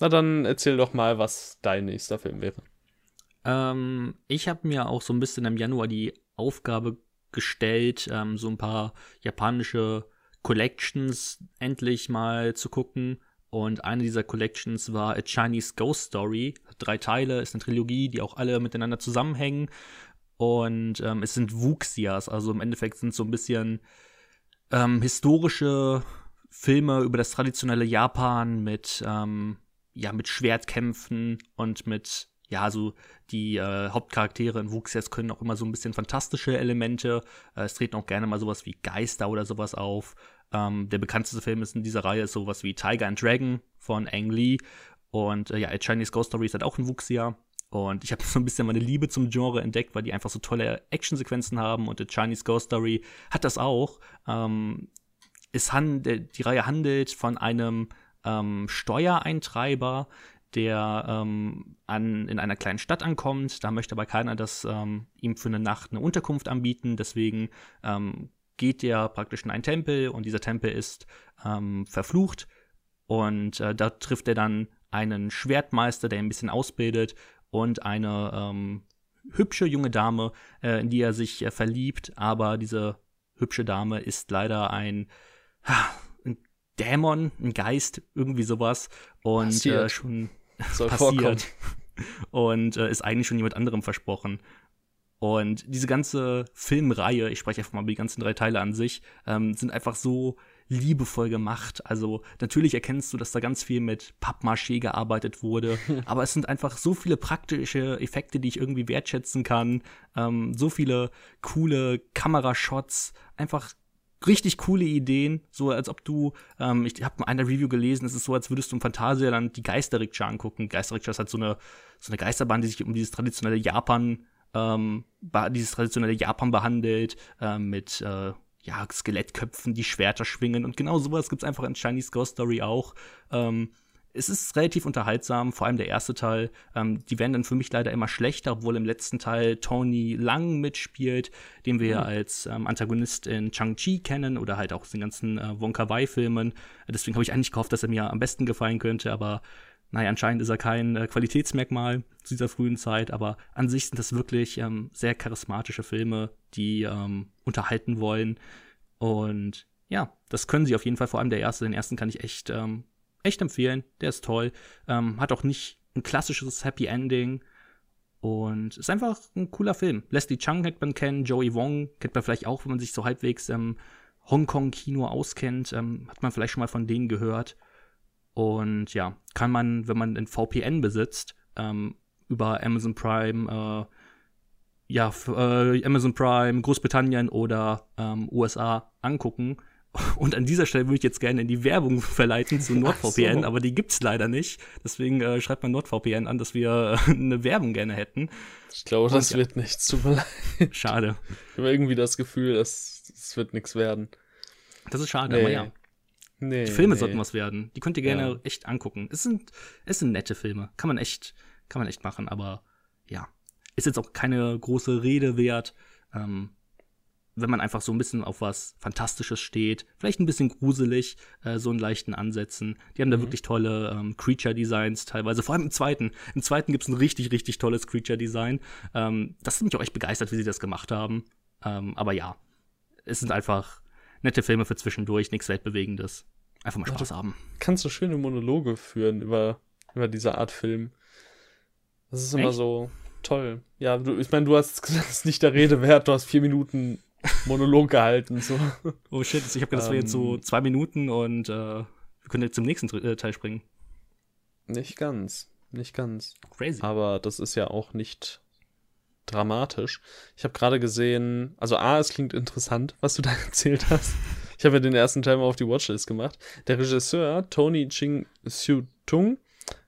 S1: Na dann erzähl doch mal, was dein nächster Film wäre.
S2: Ähm, ich habe mir auch so ein bisschen im Januar die Aufgabe gestellt, ähm, so ein paar japanische Collections endlich mal zu gucken. Und eine dieser Collections war A Chinese Ghost Story. Drei Teile, ist eine Trilogie, die auch alle miteinander zusammenhängen. Und ähm, es sind Wuxias, also im Endeffekt sind so ein bisschen ähm, historische Filme über das traditionelle Japan mit, ähm, ja, mit Schwertkämpfen und mit, ja, so die äh, Hauptcharaktere in Wuxias können auch immer so ein bisschen fantastische Elemente. Äh, es treten auch gerne mal sowas wie Geister oder sowas auf. Ähm, der bekannteste Film ist in dieser Reihe ist sowas wie Tiger and Dragon von Ang Lee. Und äh, ja, A Chinese Ghost Story ist halt auch ein Wuxia. Und ich habe (laughs) so ein bisschen meine Liebe zum Genre entdeckt, weil die einfach so tolle Actionsequenzen haben. Und The Chinese Ghost Story hat das auch. Ähm, es handelt, die Reihe handelt von einem ähm, Steuereintreiber, der ähm, an, in einer kleinen Stadt ankommt. Da möchte aber keiner, dass ähm, ihm für eine Nacht eine Unterkunft anbieten. Deswegen ähm, geht er praktisch in einen Tempel und dieser Tempel ist ähm, verflucht. Und äh, da trifft er dann einen Schwertmeister, der ihn ein bisschen ausbildet und eine ähm, hübsche junge Dame, äh, in die er sich äh, verliebt. Aber diese hübsche Dame ist leider ein ein Dämon, ein Geist, irgendwie sowas. Und äh, schon
S1: Soll (laughs) passiert.
S2: Und äh, ist eigentlich schon jemand anderem versprochen. Und diese ganze Filmreihe, ich spreche einfach mal über die ganzen drei Teile an sich, ähm, sind einfach so liebevoll gemacht. Also natürlich erkennst du, dass da ganz viel mit Pappmaché gearbeitet wurde, (laughs) aber es sind einfach so viele praktische Effekte, die ich irgendwie wertschätzen kann. Ähm, so viele coole Kamerashots, einfach richtig coole Ideen, so als ob du, ähm, ich habe mal eine Review gelesen, es ist so, als würdest du im Phantasialand die Geisterrikscha angucken. Geisterrikscha ist halt so eine, so eine Geisterbahn, die sich um dieses traditionelle Japan, ähm, dieses traditionelle Japan behandelt, ähm, mit äh, ja, Skelettköpfen, die Schwerter schwingen und genau sowas gibt's einfach in Chinese Ghost Story auch. Ähm, es ist relativ unterhaltsam, vor allem der erste Teil. Ähm, die werden dann für mich leider immer schlechter, obwohl im letzten Teil Tony Lang mitspielt, den wir mhm. als ähm, Antagonist in Chang-Chi kennen oder halt auch aus den ganzen äh, Wonka Wai-Filmen. Deswegen habe ich eigentlich gehofft, dass er mir am besten gefallen könnte, aber naja, anscheinend ist er kein äh, Qualitätsmerkmal zu dieser frühen Zeit, aber an sich sind das wirklich ähm, sehr charismatische Filme, die ähm, unterhalten wollen. Und ja, das können sie auf jeden Fall, vor allem der erste. Den ersten kann ich echt ähm, echt empfehlen. Der ist toll. Ähm, hat auch nicht ein klassisches Happy Ending. Und ist einfach ein cooler Film. Leslie Chung kennt man kennen, Joey Wong kennt man vielleicht auch, wenn man sich so halbwegs im Hongkong-Kino auskennt. Ähm, hat man vielleicht schon mal von denen gehört. Und ja, kann man, wenn man ein VPN besitzt, ähm, über Amazon Prime, äh, ja, äh, Amazon Prime, Großbritannien oder ähm, USA angucken. (laughs) Und an dieser Stelle würde ich jetzt gerne in die Werbung (laughs) verleiten zu NordVPN, so. aber die gibt's leider nicht. Deswegen äh, schreibt man NordVPN an, dass wir (laughs) eine Werbung gerne hätten.
S1: Ich glaube, das ja. wird nichts. Tut mir leid.
S2: Schade.
S1: Ich habe irgendwie das Gefühl, es, es wird nichts werden.
S2: Das ist schade, nee. aber ja. Nee, die Filme nee. sollten was werden. Die könnt ihr gerne ja. echt angucken. Es sind, es sind nette Filme. Kann man echt, kann man echt machen, aber ja. Ist jetzt auch keine große Rede wert. Ähm, wenn man einfach so ein bisschen auf was Fantastisches steht, vielleicht ein bisschen gruselig, äh, so in leichten Ansätzen. Die haben da mhm. wirklich tolle ähm, Creature-Designs teilweise, vor allem im zweiten. Im zweiten gibt es ein richtig, richtig tolles Creature-Design. Ähm, das hat mich auch echt begeistert, wie sie das gemacht haben. Ähm, aber ja, es sind einfach nette Filme für zwischendurch, nichts Weltbewegendes. Einfach mal Spaß ja, haben.
S1: Kannst du schöne Monologe führen über, über diese Art Film. Das ist immer echt? so toll. Ja, du, ich meine, du hast (laughs) gesagt, nicht der Rede wert, du hast vier Minuten Monolog gehalten. So. (laughs)
S2: Oh shit, ich habe gedacht, das wäre jetzt so ähm. zwei Minuten und äh, wir können jetzt zum nächsten äh, Teil springen.
S1: Nicht ganz. Nicht ganz. Crazy. Aber das ist ja auch nicht dramatisch. Ich habe gerade gesehen, also A, es klingt interessant, was du da (laughs) erzählt hast. Ich habe ja den ersten Teil mal auf die Watchlist gemacht. Der Regisseur Tony Ching Siu Tung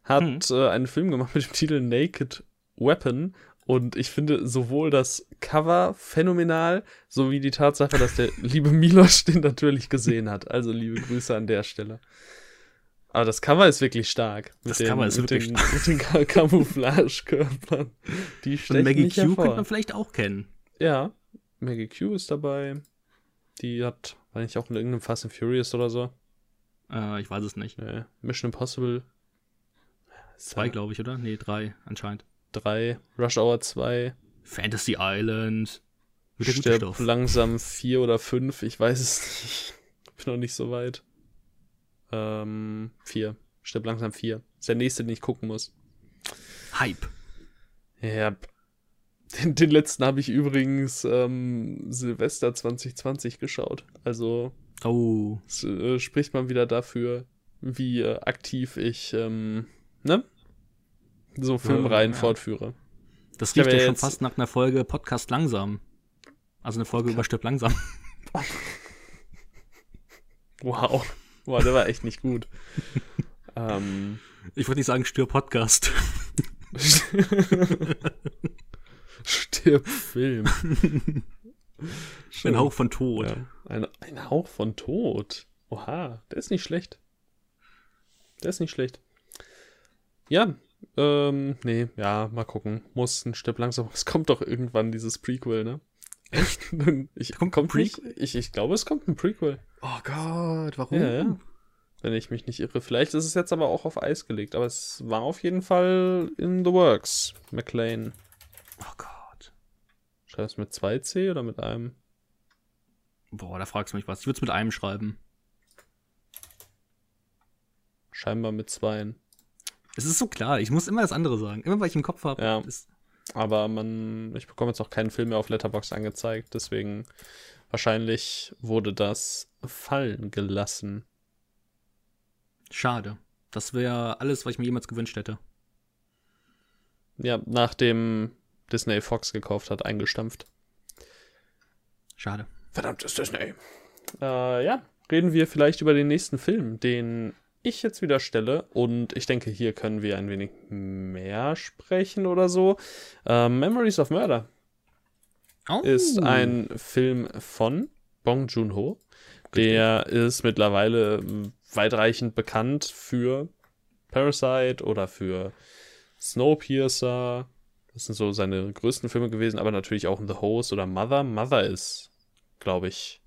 S1: hat hm. äh, einen Film gemacht (laughs) mit dem Titel Naked Weapon und ich finde sowohl das Cover phänomenal, sowie die Tatsache, dass der (laughs) liebe Milos den natürlich gesehen hat. Also liebe Grüße an der Stelle. Aber das Cover ist wirklich stark.
S2: das den, Cover ist wirklich
S1: den, stark. Mit den Camouflage-Körpern. Die
S2: Und Maggie Q hervor. könnte man vielleicht auch kennen.
S1: Ja, Maggie Q ist dabei. Die hat, war nicht auch in irgendeinem Fast and Furious oder so?
S2: Äh, ich weiß es nicht.
S1: Nee. Mission Impossible.
S2: Zwei, glaube ich, oder? Nee, drei anscheinend.
S1: 3, Rush Hour 2.
S2: Fantasy Island.
S1: Stirb langsam 4 oder 5, ich weiß es (laughs) nicht. Bin noch nicht so weit. Ähm, 4. Stirb langsam 4. Ist der nächste, den ich gucken muss.
S2: Hype.
S1: Ja. (laughs) Den, den letzten habe ich übrigens ähm, Silvester 2020 geschaut. Also.
S2: Oh.
S1: Es, äh, spricht man wieder dafür, wie äh, aktiv ich, ähm, ne? so Filmreihen ja, ja. fortführe.
S2: Das riecht ja, ja schon fast nach einer Folge Podcast langsam. Also eine Folge über Stirb langsam. (laughs)
S1: wow. Wow, der war echt nicht gut. (laughs) ähm,
S2: ich würde nicht sagen Stirb Podcast. (laughs)
S1: Stirb Film.
S2: ein Hauch von Tod. Ja,
S1: ein, ein Hauch von Tod. Oha, der ist nicht schlecht. Der ist nicht schlecht. Ja, ähm, nee, ja, mal gucken. Muss ein Stück langsam. Es kommt doch irgendwann dieses Prequel, ne?
S2: Echt? (laughs)
S1: ich, kommt, kommt nicht? Ich, ich glaube, es kommt ein Prequel.
S2: Oh Gott, warum?
S1: Ja, ja. Wenn ich mich nicht irre. Vielleicht ist es jetzt aber auch auf Eis gelegt. Aber es war auf jeden Fall in the works. McLean.
S2: Oh Gott.
S1: Schreibst du mit 2C oder mit einem?
S2: Boah, da fragst du mich was. Ich würde es mit einem schreiben.
S1: Scheinbar mit zweien.
S2: Es ist so klar, ich muss immer das andere sagen. Immer weil ich im Kopf habe.
S1: Ja. Aber man, ich bekomme jetzt auch keinen Film mehr auf Letterbox angezeigt, deswegen wahrscheinlich wurde das fallen gelassen.
S2: Schade. Das wäre alles, was ich mir jemals gewünscht hätte.
S1: Ja, nachdem Disney Fox gekauft hat, eingestampft.
S2: Schade.
S1: Verdammtes Disney. Äh, ja, reden wir vielleicht über den nächsten Film, den ich jetzt wieder stelle. Und ich denke, hier können wir ein wenig mehr sprechen oder so. Uh, Memories of Murder oh. ist ein Film von Bong Joon-ho. Der ist mittlerweile weitreichend bekannt für Parasite oder für Snowpiercer. Das sind so seine größten Filme gewesen, aber natürlich auch The Host oder Mother. Mother ist, glaube ich,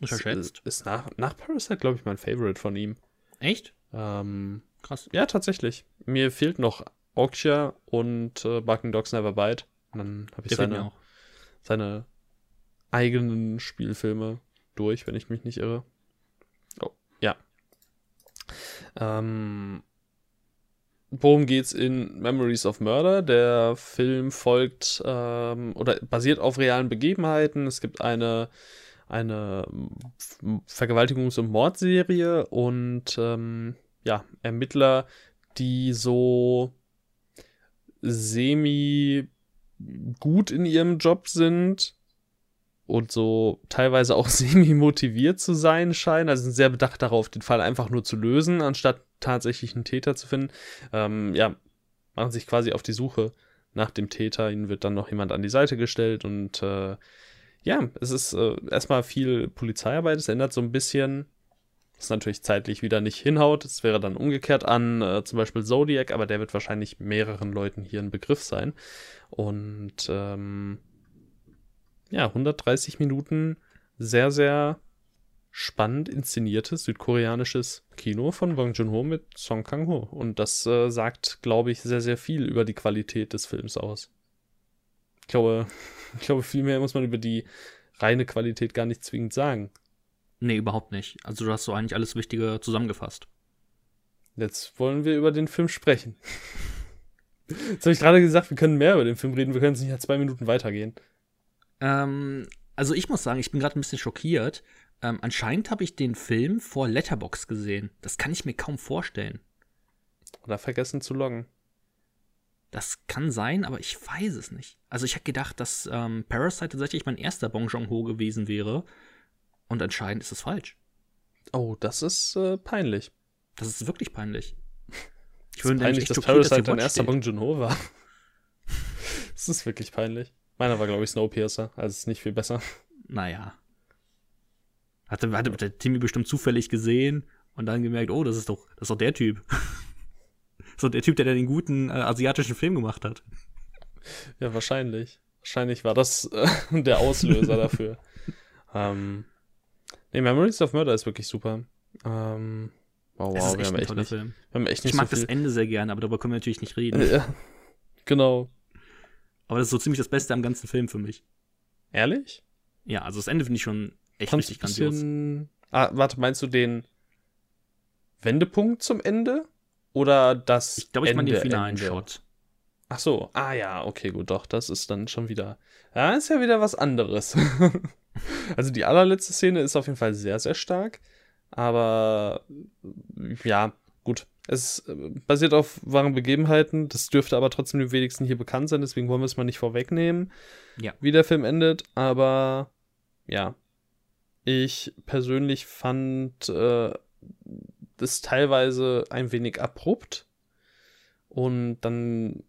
S2: Unterschätzt.
S1: Ist, ist nach, nach Parasite, glaube ich, mein Favorite von ihm.
S2: Echt?
S1: Ähm, Krass. Ja, tatsächlich. Mir fehlt noch Okja und äh, Barking Dogs Never Bite. Und dann habe ich seine, seine eigenen Spielfilme durch, wenn ich mich nicht irre. Oh, ja. Ähm, worum geht's in Memories of Murder? Der Film folgt ähm, oder basiert auf realen Begebenheiten. Es gibt eine eine Vergewaltigungs- und Mordserie und ähm, ja, Ermittler, die so semi gut in ihrem Job sind und so teilweise auch (laughs) semi motiviert zu sein scheinen, also sind sehr bedacht darauf, den Fall einfach nur zu lösen, anstatt tatsächlich einen Täter zu finden. Ähm, ja, machen sich quasi auf die Suche nach dem Täter. Ihnen wird dann noch jemand an die Seite gestellt und äh, ja, es ist äh, erstmal viel Polizeiarbeit. Es erinnert so ein bisschen Was natürlich zeitlich wieder nicht hinhaut. Es wäre dann umgekehrt an äh, zum Beispiel Zodiac, aber der wird wahrscheinlich mehreren Leuten hier ein Begriff sein. Und ähm, ja, 130 Minuten sehr, sehr spannend inszeniertes südkoreanisches Kino von Bong Joon-ho mit Song Kang-ho. Und das äh, sagt, glaube ich, sehr, sehr viel über die Qualität des Films aus. Ich glaube, (laughs) ich glaube, viel mehr muss man über die reine Qualität gar nicht zwingend sagen.
S2: Nee, überhaupt nicht. Also du hast so eigentlich alles Wichtige zusammengefasst.
S1: Jetzt wollen wir über den Film sprechen. (laughs) Jetzt habe ich gerade gesagt, wir können mehr über den Film reden, wir können es nicht nach zwei Minuten weitergehen.
S2: Ähm, also ich muss sagen, ich bin gerade ein bisschen schockiert, ähm, anscheinend habe ich den Film vor Letterbox gesehen. Das kann ich mir kaum vorstellen.
S1: Oder vergessen zu loggen.
S2: Das kann sein, aber ich weiß es nicht. Also ich hätte gedacht, dass ähm, Parasite tatsächlich mein erster Bong Joon-ho gewesen wäre. Und anscheinend ist es falsch.
S1: Oh, das ist äh, peinlich.
S2: Das ist wirklich peinlich. (laughs)
S1: Ich würde peinlich, dass Parasite dein erster Bong Joon-ho war. das ist wirklich peinlich. Meiner war, glaube ich, Snowpiercer. Also ist nicht viel besser.
S2: Naja. Hatte, hatte der Timmy bestimmt zufällig gesehen und dann gemerkt, oh, das ist doch, das ist doch der Typ. (laughs) so der Typ, der den guten äh, asiatischen Film gemacht hat.
S1: Ja, wahrscheinlich. Wahrscheinlich war das äh, (laughs) der Auslöser dafür. Ähm, nee, Memories of Murder ist wirklich super. Ähm,
S2: oh, wow, wir haben, echt nicht, Film. wir haben echt nicht Ich mag so das Ende sehr gerne, aber darüber können wir natürlich nicht reden.
S1: Ja, (laughs) genau.
S2: Aber das ist so ziemlich das Beste am ganzen Film für mich.
S1: Ehrlich?
S2: Ja, also das Ende finde ich schon echt Kannst richtig
S1: grandios. Ah, warte, meinst du den Wendepunkt zum Ende? Oder das.
S2: Ich glaube, ich meine den finalen Ende. Shot.
S1: Ach so, ah ja, okay, gut, doch, das ist dann schon wieder. Ja, ist ja wieder was anderes. (laughs) (laughs) also die allerletzte Szene ist auf jeden Fall sehr, sehr stark. Aber ja, gut. Es basiert auf wahren Begebenheiten. Das dürfte aber trotzdem den wenigsten hier bekannt sein, deswegen wollen wir es mal nicht vorwegnehmen,
S2: ja.
S1: wie der Film endet. Aber ja, ich persönlich fand äh, das teilweise ein wenig abrupt und dann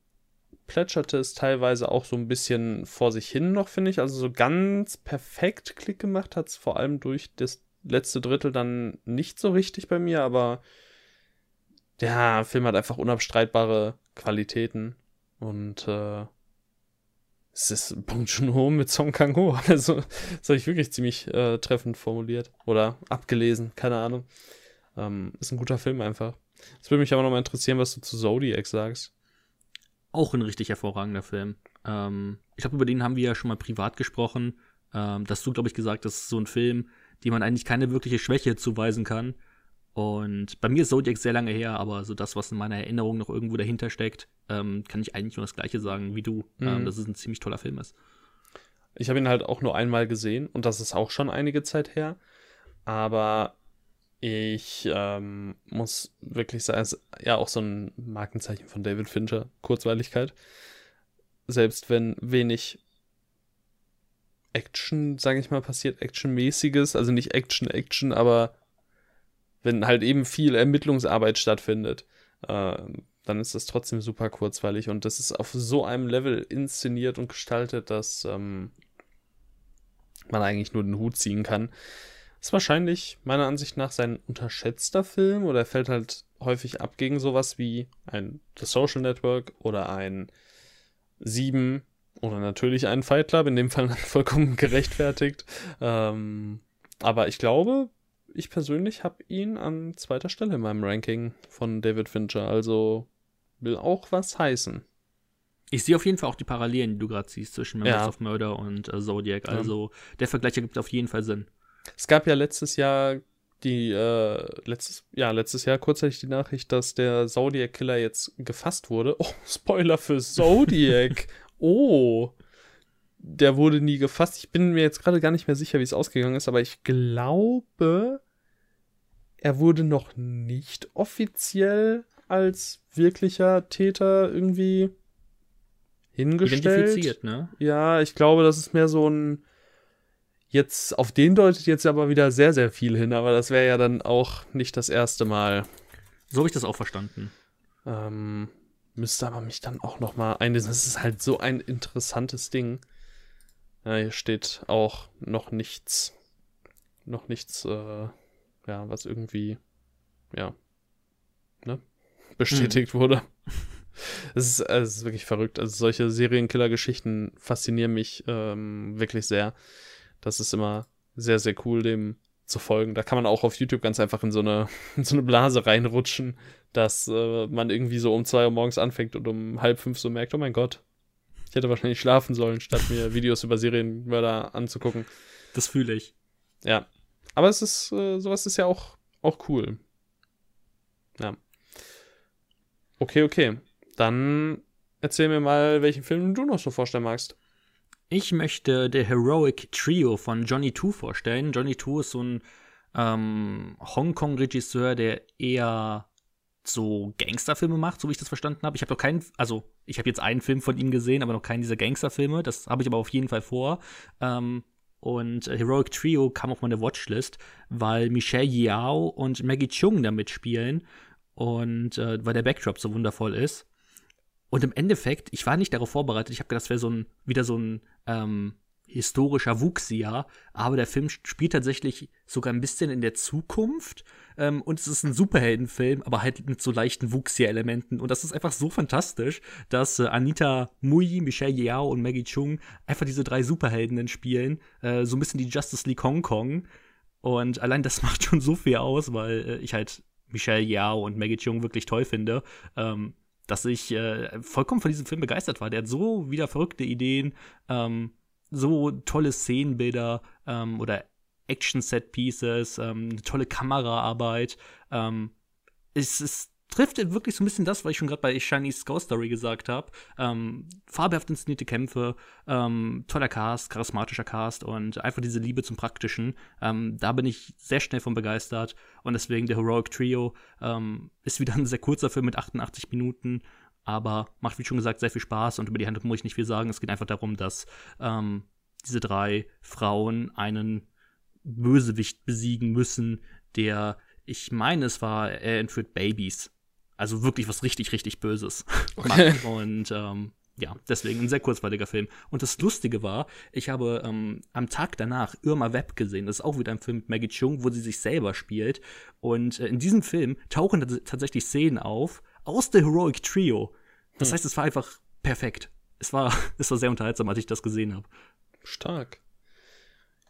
S1: plätscherte es teilweise auch so ein bisschen vor sich hin noch, finde ich. Also so ganz perfekt Klick gemacht hat es vor allem durch das letzte Drittel dann nicht so richtig bei mir, aber der Film hat einfach unabstreitbare Qualitäten und äh, es ist Bong Joon-ho mit Song Kang-ho. (laughs) Also, das habe ich wirklich ziemlich äh, treffend formuliert oder abgelesen, keine Ahnung. Ähm, ist ein guter Film einfach. Es würde mich aber nochmal interessieren, was du zu Zodiac sagst.
S2: Auch ein richtig hervorragender Film. Ähm, ich glaube, über den haben wir ja schon mal privat gesprochen. Ähm, dass du, glaube ich, gesagt, das ist so ein Film, dem man eigentlich keine wirkliche Schwäche zuweisen kann. Und bei mir ist Zodiac sehr lange her, aber so das, was in meiner Erinnerung noch irgendwo dahinter steckt, ähm, kann ich eigentlich nur das Gleiche sagen wie du, ähm, mhm. ähm, dass es ein ziemlich toller Film ist.
S1: Ich habe ihn halt auch nur einmal gesehen und das ist auch schon einige Zeit her. Aber ich ähm, muss wirklich sagen, es ist ja auch so ein Markenzeichen von David Fincher, Kurzweiligkeit. Selbst wenn wenig Action, sage ich mal, passiert, Actionmäßiges, also nicht Action, Action, aber wenn halt eben viel Ermittlungsarbeit stattfindet, äh, dann ist das trotzdem super kurzweilig und das ist auf so einem Level inszeniert und gestaltet, dass ähm, man eigentlich nur den Hut ziehen kann. Ist wahrscheinlich meiner Ansicht nach sein unterschätzter Film oder er fällt halt häufig ab gegen sowas wie ein The Social Network oder ein Sieben oder natürlich ein Fight Club, in dem Fall (laughs) vollkommen gerechtfertigt. Ähm, aber ich glaube, ich persönlich habe ihn an zweiter Stelle in meinem Ranking von David Fincher. Also will auch was heißen.
S2: Ich sehe auf jeden Fall auch die Parallelen, die du gerade siehst, zwischen Memories ja. of Murder und äh, Zodiac. Also ja. der Vergleich ergibt auf jeden Fall Sinn.
S1: Es gab ja letztes Jahr die, äh, letztes, ja, letztes Jahr kurzzeitig die Nachricht, dass der Zodiac-Killer jetzt gefasst wurde. (laughs) Oh, Spoiler für Zodiac. (laughs) oh der wurde nie gefasst. Ich bin mir jetzt gerade gar nicht mehr sicher, wie es ausgegangen ist, aber ich glaube, er wurde noch nicht offiziell als wirklicher Täter irgendwie hingestellt. Identifiziert,
S2: ne?
S1: Ja, ich glaube, das ist mehr so ein. Jetzt, auf den deutet jetzt aber wieder sehr, sehr viel hin, aber das wäre ja dann auch nicht das erste Mal.
S2: So habe ich das auch verstanden.
S1: Ähm, müsste aber mich dann auch noch mal einlesen. Das ist halt so ein interessantes Ding. Ja, hier steht auch noch nichts, noch nichts äh, ja, was irgendwie, ja, ne, bestätigt mhm. wurde. Es ist, es ist wirklich verrückt. Also solche Serienkiller-Geschichten faszinieren mich ähm, wirklich sehr. Das ist immer sehr, sehr cool, dem zu folgen. Da kann man auch auf YouTube ganz einfach in so eine, (laughs) in so eine Blase reinrutschen, dass äh, man irgendwie so um zwei Uhr morgens anfängt und um halb fünf so merkt, oh mein Gott, ich hätte wahrscheinlich schlafen sollen, statt mir (laughs) Videos über Serienmörder anzugucken.
S2: Das fühle ich.
S1: Ja. Aber es ist, äh, sowas ist ja auch, auch cool. Ja. Okay, okay. Dann erzähl mir mal, welchen Film du noch so vorstellen magst.
S2: Ich möchte The Heroic Trio von Johnny Two vorstellen. Johnny Two ist so ein ähm, Hongkong-Regisseur, der eher so Gangsterfilme macht, so wie ich das verstanden habe. Ich habe noch keinen, also ich habe jetzt einen Film von ihm gesehen, aber noch keinen dieser Gangsterfilme. Das habe ich aber auf jeden Fall vor. Ähm, und Heroic Trio kam auf meine Watchlist, weil Michelle Yao und Maggie Chung da mitspielen und äh, weil der Backdrop so wundervoll ist. Und im Endeffekt, ich war nicht darauf vorbereitet. Ich habe gedacht, das wäre so ein, wieder so ein ähm, historischer Wuchsjahr. Aber der Film spielt tatsächlich sogar ein bisschen in der Zukunft. Ähm, und es ist ein Superheldenfilm, aber halt mit so leichten Wuchsjahr-Elementen. Und das ist einfach so fantastisch, dass äh, Anita Mui, Michelle Yeoh und Maggie Chung einfach diese drei Superheldinnen spielen. Äh, so ein bisschen die Justice League Hong Kong. Und allein das (laughs) macht schon so viel aus, weil äh, ich halt Michelle Yeoh und Maggie Chung wirklich toll finde. Ähm, dass ich äh, vollkommen von diesem Film begeistert war. Der hat so wieder verrückte Ideen, ähm, so tolle Szenenbilder ähm, oder Action-Set-Pieces, ähm, eine tolle Kameraarbeit. Ähm, es ist trifft wirklich so ein bisschen das, was ich schon gerade bei Chinese Ghost Story gesagt habe. Ähm, fabelhaft inszenierte Kämpfe, ähm, toller Cast, charismatischer Cast und einfach diese Liebe zum Praktischen. Ähm, da bin ich sehr schnell von begeistert und deswegen der Heroic Trio ähm, ist wieder (laughs) ein sehr kurzer Film mit 88 Minuten, aber macht, wie schon gesagt, sehr viel Spaß und über die Handlung muss ich nicht viel sagen. Es geht einfach darum, dass ähm, diese drei Frauen einen Bösewicht besiegen müssen, der ich meine, es war, er entführt Babys also wirklich was richtig, richtig Böses (laughs) okay. Und ähm, ja, deswegen ein sehr kurzweiliger Film. Und das Lustige war, ich habe ähm, am Tag danach Irma Webb gesehen. Das ist auch wieder ein Film mit Maggie Chung, wo sie sich selber spielt. Und äh, in diesem Film tauchen tatsächlich Szenen auf aus der Heroic Trio. Das hm. heißt, es war einfach perfekt. Es war, (laughs) es war sehr unterhaltsam, als ich das gesehen habe.
S1: Stark.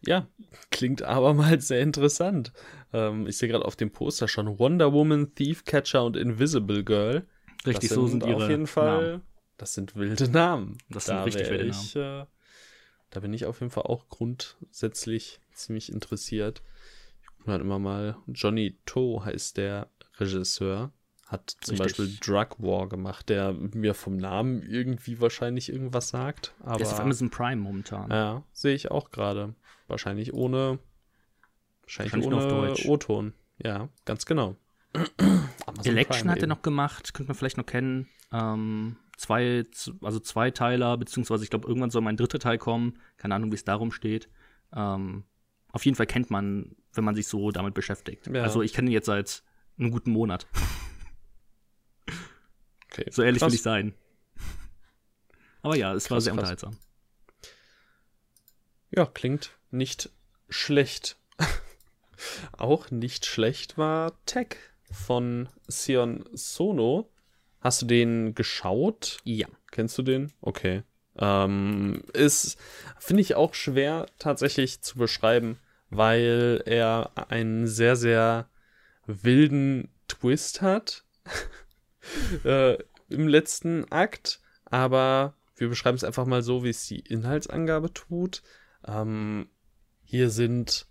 S1: Ja, klingt aber mal sehr interessant. Ähm, ich sehe gerade auf dem Poster schon Wonder Woman, Thief Catcher und Invisible Girl.
S2: Richtig, so sind ihre
S1: auf jeden Fall. Namen. Das sind wilde Namen.
S2: Das sind da richtig wilde Namen.
S1: Ich, äh, da bin ich auf jeden Fall auch grundsätzlich ziemlich interessiert. Ich gucke halt immer mal. Johnny To heißt der Regisseur. Hat zum Richtig. Beispiel Drug War gemacht, der mir vom Namen irgendwie wahrscheinlich irgendwas sagt. Aber, der
S2: ist auf Amazon Prime momentan.
S1: Ja, sehe ich auch gerade. Wahrscheinlich ohne, wahrscheinlich, ohne O-Ton. Ja, ganz genau.
S2: Election hat er noch gemacht, könnte man vielleicht noch kennen. Ähm, zwei, also zwei Teiler, beziehungsweise ich glaube, irgendwann soll mein dritter Teil kommen. Keine Ahnung, wie es darum steht. Ähm, auf jeden Fall kennt man, wenn man sich so damit beschäftigt. Ja. Also ich kenne ihn jetzt seit einem guten Monat. (laughs) Okay, so ehrlich krass. will ich sein. Aber ja, es krass, war sehr krass. unterhaltsam.
S1: Ja, klingt nicht schlecht. (laughs) Auch nicht schlecht war Tech von Sion Sono. Hast du den geschaut?
S2: Ja.
S1: Kennst du den? Okay. Ähm, ist, finde ich auch schwer tatsächlich zu beschreiben, weil er einen sehr, sehr wilden Twist hat (laughs) äh, im letzten Akt. Aber wir beschreiben es einfach mal so, wie es die Inhaltsangabe tut. Ähm, hier sind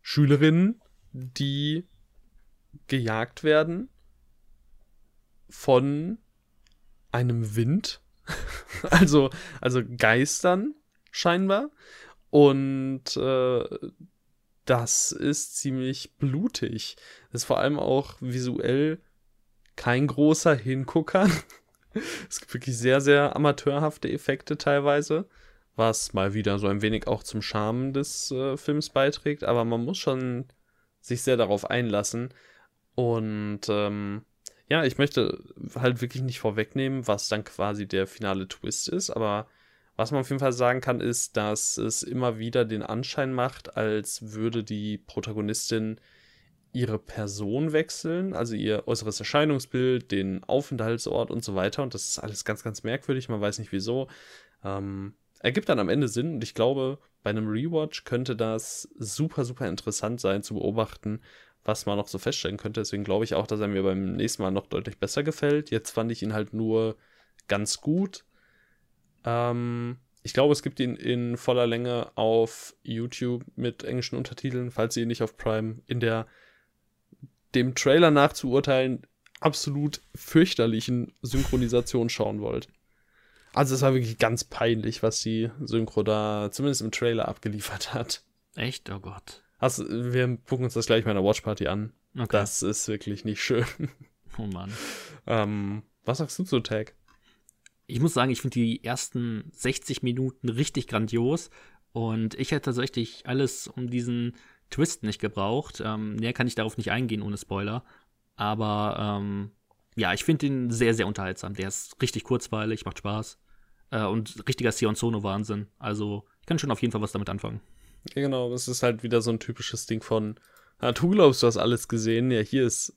S1: Schülerinnen, die gejagt werden von einem Wind, (laughs) also, also Geistern scheinbar. Und äh, das ist ziemlich blutig. Das ist vor allem auch visuell kein großer Hingucker. (laughs) es gibt wirklich sehr, sehr amateurhafte Effekte teilweise was mal wieder so ein wenig auch zum Charme des äh, Films beiträgt, aber man muss schon sich sehr darauf einlassen. Und ähm, ja, ich möchte halt wirklich nicht vorwegnehmen, was dann quasi der finale Twist ist, aber was man auf jeden Fall sagen kann, ist, dass es immer wieder den Anschein macht, als würde die Protagonistin ihre Person wechseln, also ihr äußeres Erscheinungsbild, den Aufenthaltsort und so weiter. Und das ist alles ganz, ganz merkwürdig. Man weiß nicht wieso. Ähm, ergibt dann am Ende Sinn und ich glaube, bei einem Rewatch könnte das super, super interessant sein zu beobachten, was man noch so feststellen könnte. Deswegen glaube ich auch, dass er mir beim nächsten Mal noch deutlich besser gefällt. Jetzt fand ich ihn halt nur ganz gut. Ähm, ich glaube, es gibt ihn in voller Länge auf YouTube mit englischen Untertiteln, falls ihr ihn nicht auf Prime in der dem Trailer nachzuurteilen absolut fürchterlichen Synchronisation schauen wollt. Also es war wirklich ganz peinlich, was die Synchro da zumindest im Trailer abgeliefert hat.
S2: Echt? Oh Gott.
S1: Also, wir gucken uns das gleich mal in der Watchparty an. Okay. Das ist wirklich nicht schön. (laughs)
S2: Oh Mann.
S1: ähm, was sagst du zu Tag?
S2: Ich muss sagen, ich finde die ersten 60 Minuten richtig grandios und ich hätte tatsächlich alles um diesen Twist nicht gebraucht. Ähm, näher kann ich darauf nicht eingehen ohne Spoiler. Aber ähm, ja, ich finde ihn sehr, sehr unterhaltsam. Der ist richtig kurzweilig, macht Spaß. Äh, und richtiger Sion Sono-Wahnsinn. Also, ich kann schon auf jeden Fall was damit anfangen.
S1: Ja, genau. Es ist halt wieder so ein typisches Ding von, ah, du glaubst, du hast alles gesehen. Ja, hier ist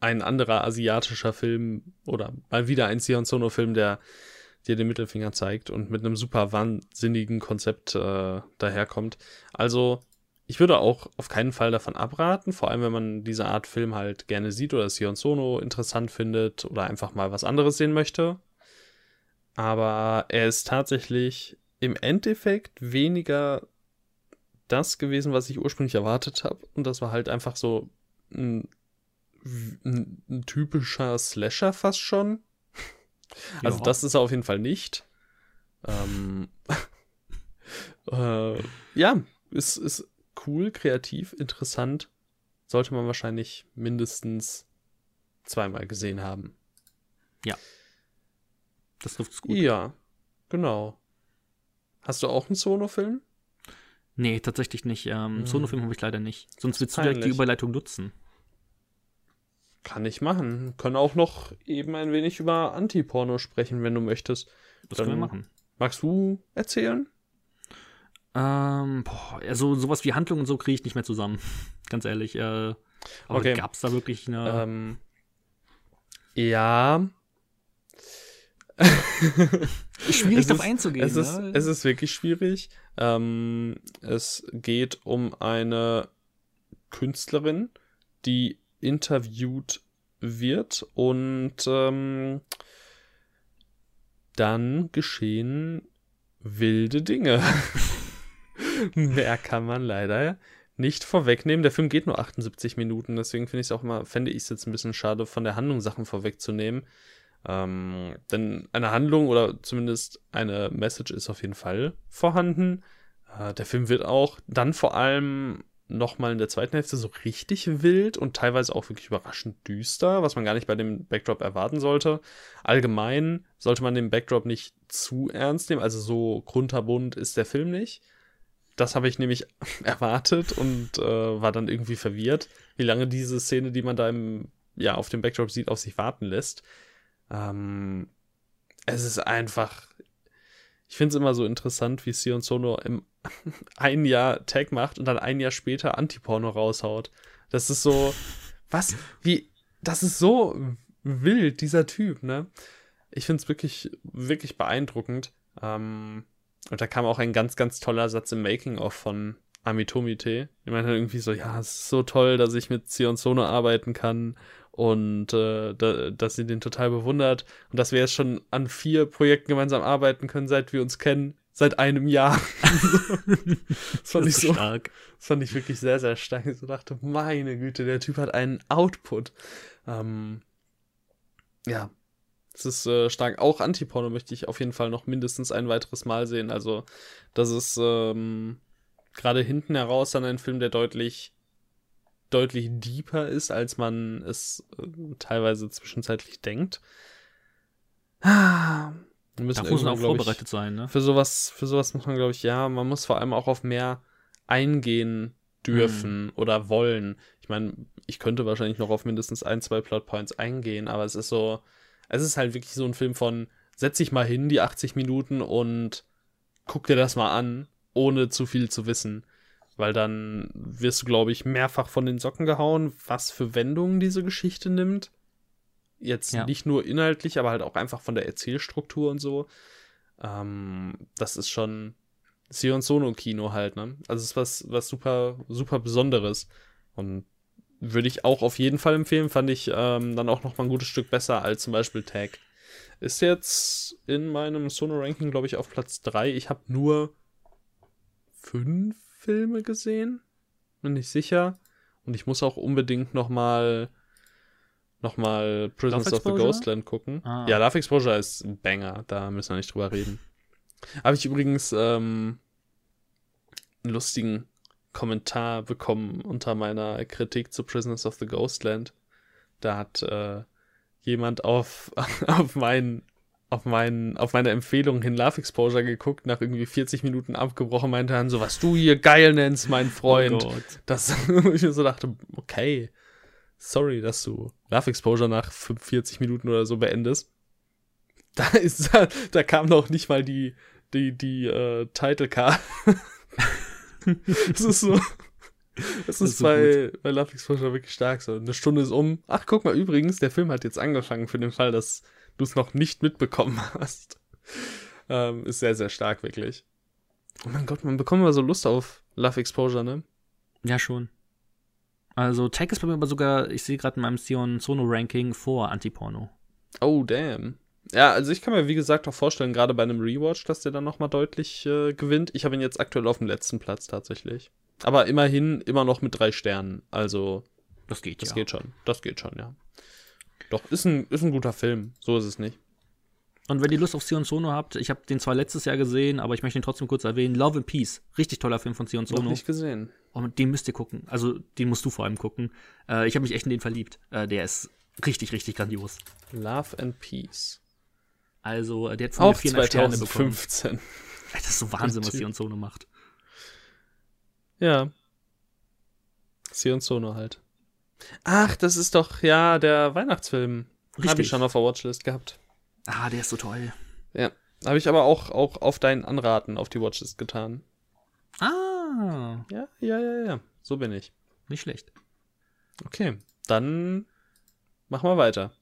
S1: ein anderer asiatischer Film oder mal wieder ein Sion Sono-Film, der dir den Mittelfinger zeigt und mit einem super wahnsinnigen Konzept äh, daherkommt. Also, ich würde auch auf keinen Fall davon abraten, vor allem wenn man diese Art Film halt gerne sieht oder Sion Sono interessant findet oder einfach mal was anderes sehen möchte. Aber er ist tatsächlich im Endeffekt weniger das gewesen, was ich ursprünglich erwartet habe. Und das war halt einfach so ein, ein, ein typischer Slasher fast schon. (laughs) Also ja. das ist er auf jeden Fall nicht. Ähm, (laughs) äh, ja, es ist cool, kreativ, interessant. Sollte man wahrscheinlich mindestens zweimal gesehen haben.
S2: Ja. Das trifft es gut.
S1: Ja, genau. Hast du auch einen Sono-Film?
S2: Nee, tatsächlich nicht. Ähm, hm. Sono-Film habe ich leider nicht. Sonst willst du direkt die Überleitung nutzen.
S1: Kann ich machen. Können auch noch eben ein wenig über Anti-Porno sprechen, wenn du möchtest.
S2: Das Dann können wir machen.
S1: Magst du erzählen?
S2: Ähm, boah, also sowas wie Handlung und so kriege ich nicht mehr zusammen. (laughs) Ganz ehrlich. Äh, aber okay. gab es da wirklich eine.
S1: Ähm, ja. (laughs)
S2: schwierig darauf einzugehen.
S1: Es ist,
S2: ne?
S1: es ist wirklich schwierig. Ähm, es geht um eine Künstlerin, die interviewt wird und ähm, dann geschehen wilde Dinge. (laughs) Mehr kann man leider nicht vorwegnehmen. Der Film geht nur 78 Minuten, deswegen finde ich es auch immer, fände ich es jetzt ein bisschen schade, von der Handlung Sachen vorwegzunehmen. Ähm, denn eine Handlung oder zumindest eine Message ist auf jeden Fall vorhanden. Äh, der Film wird auch dann vor allem nochmal in der zweiten Hälfte so richtig wild und teilweise auch wirklich überraschend düster, was man gar nicht bei dem Backdrop erwarten sollte. Allgemein sollte man den Backdrop nicht zu ernst nehmen, also so kunterbunt ist der Film nicht. Das habe ich nämlich (laughs) erwartet und äh, war dann irgendwie verwirrt, wie lange diese Szene, die man da im, ja, auf dem Backdrop sieht, auf sich warten lässt. Ähm, es ist einfach. Ich finde es immer so interessant, wie Sion Sono im (laughs) ein Jahr Tag macht und dann ein Jahr später Antiporno raushaut. Das ist so. Was? Wie? Das ist so wild, dieser Typ, ne? Ich finde es wirklich, wirklich beeindruckend. Ähm, und da kam auch ein ganz, ganz toller Satz im Making-of von Amitomite. Ich meine irgendwie so, ja, es ist so toll, dass ich mit Sion Sono arbeiten kann und äh, da, dass sie den total bewundert und dass wir jetzt schon an vier Projekten gemeinsam arbeiten können, seit wir uns kennen, seit einem Jahr. (laughs) das fand das ich so stark. Das fand ich wirklich sehr, sehr stark. Ich so dachte, meine Güte, der Typ hat einen Output. Ähm, ja, es ist äh, stark. Auch Antiporno möchte ich auf jeden Fall noch mindestens ein weiteres Mal sehen. Also, das ist ähm, gerade hinten heraus dann ein Film, der deutlich, deutlich deeper ist, als man es äh, teilweise zwischenzeitlich denkt.
S2: Ah, da muss man auch vorbereitet ich, sein, ne?
S1: Für sowas, für sowas muss man, glaube ich, ja, man muss vor allem auch auf mehr eingehen dürfen hm. oder wollen. Ich meine, ich könnte wahrscheinlich noch auf mindestens ein, zwei Plotpoints eingehen, aber es ist so, es ist halt wirklich so ein Film von, setz dich mal hin, die 80 Minuten und guck dir das mal an, ohne zu viel zu wissen. Weil dann wirst du, glaube ich, mehrfach von den Socken gehauen, was für Wendungen diese Geschichte nimmt. Jetzt
S2: Ja.
S1: nicht nur inhaltlich, aber halt auch einfach von der Erzählstruktur und so. Ähm, das ist schon Sion Sono Kino halt, ne? Also es ist was, was super, super Besonderes. Und würde ich auch auf jeden Fall empfehlen, fand ich ähm, dann auch noch mal ein gutes Stück besser als zum Beispiel Tag. Ist jetzt in meinem Sono-Ranking, glaube ich, auf Platz 3. Ich habe nur fünf Filme gesehen. Bin nicht sicher. Und ich muss auch unbedingt noch mal noch mal Prisoners
S2: Love
S1: of the? Ghostland gucken.
S2: Ah.
S1: Ja, Love Exposure ist ein Banger. Da müssen wir nicht drüber reden. Habe ich übrigens ähm, einen lustigen Kommentar bekommen unter meiner Kritik zu Prisoners of the Ghostland. Da hat äh, jemand auf, (laughs) auf, mein, auf, mein, auf meine Empfehlung hin Love Exposure geguckt, nach irgendwie 40 Minuten abgebrochen, meinte dann so, was du hier geil nennst, mein Freund.
S2: Oh.
S1: Das, (laughs) ich mir so dachte, okay, sorry, dass du Love Exposure nach 45 Minuten oder so beendest. (laughs) Da ist, da kam noch nicht mal die, die, die äh, Title Card. das ist so. Das ist,
S2: ist so
S1: bei, bei Love Exposure wirklich stark so. Eine Stunde ist um. Ach, guck mal, übrigens, der Film hat jetzt angefangen für den Fall, dass du es noch nicht mitbekommen (laughs) hast. Ähm, ist sehr, sehr stark, wirklich. Oh mein Gott, man bekommt immer so Lust auf Love Exposure, ne?
S2: Ja, schon. Also, Tag ist bei mir aber sogar, ich sehe gerade in meinem Sion Sono Ranking vor Antiporno.
S1: Oh, damn. Ja, also ich kann mir wie gesagt auch vorstellen, gerade bei einem Rewatch, dass der dann nochmal deutlich äh, gewinnt. Ich habe ihn jetzt aktuell auf dem letzten Platz tatsächlich. Aber immerhin immer noch mit drei Sternen. Also,
S2: Das geht
S1: das
S2: ja.
S1: geht schon. Das geht schon, ja. Doch, ist ein, ist ein guter Film. So ist es nicht.
S2: Und wenn ihr Lust auf Sion Sono habt, ich habe den zwar letztes Jahr gesehen, aber ich möchte ihn trotzdem kurz erwähnen. Love and Peace. Richtig toller Film von Sion
S1: Noch
S2: Sono.
S1: nicht gesehen.
S2: Und den müsst ihr gucken. Also, den musst du vor allem gucken. Äh, ich habe mich echt in den verliebt. Äh, der ist richtig, richtig grandios.
S1: Love and Peace.
S2: Also, äh, der hat von mir
S1: Auch
S2: bekommen.
S1: 2015.
S2: Ey, (laughs) Das ist so Wahnsinn, was. Sion Sono macht.
S1: Ja. Sion Sono halt. Ach, das ist doch, ja, der Weihnachtsfilm. Habe ich schon auf der Watchlist gehabt.
S2: Ah, der ist so toll.
S1: Ja. Habe ich aber auch, auch auf dein Anraten auf die Watchlist getan.
S2: Ah,
S1: Ja, ja, ja, ja. So bin ich.
S2: nicht schlecht.
S1: Okay, dann machen wir weiter.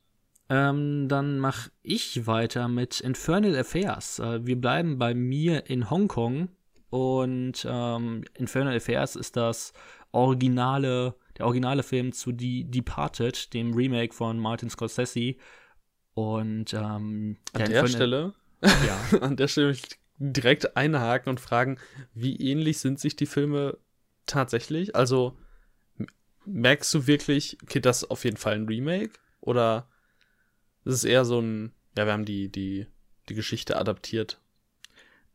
S2: Ähm, dann mache ich weiter mit Infernal Affairs. Äh, wir bleiben bei mir in Hongkong und ähm, Infernal Affairs ist das originale, der originale Film zu The Departed, dem Remake von Martin Scorsese. Und ähm,
S1: An
S2: der
S1: Stelle,
S2: ja, (laughs)
S1: an der Stelle möchte ich direkt einhaken und fragen, wie ähnlich sind sich die Filme tatsächlich? Also merkst du wirklich, okay, das ist auf jeden Fall ein Remake? Oder ist es eher so ein, ja, wir haben die, die, die Geschichte adaptiert?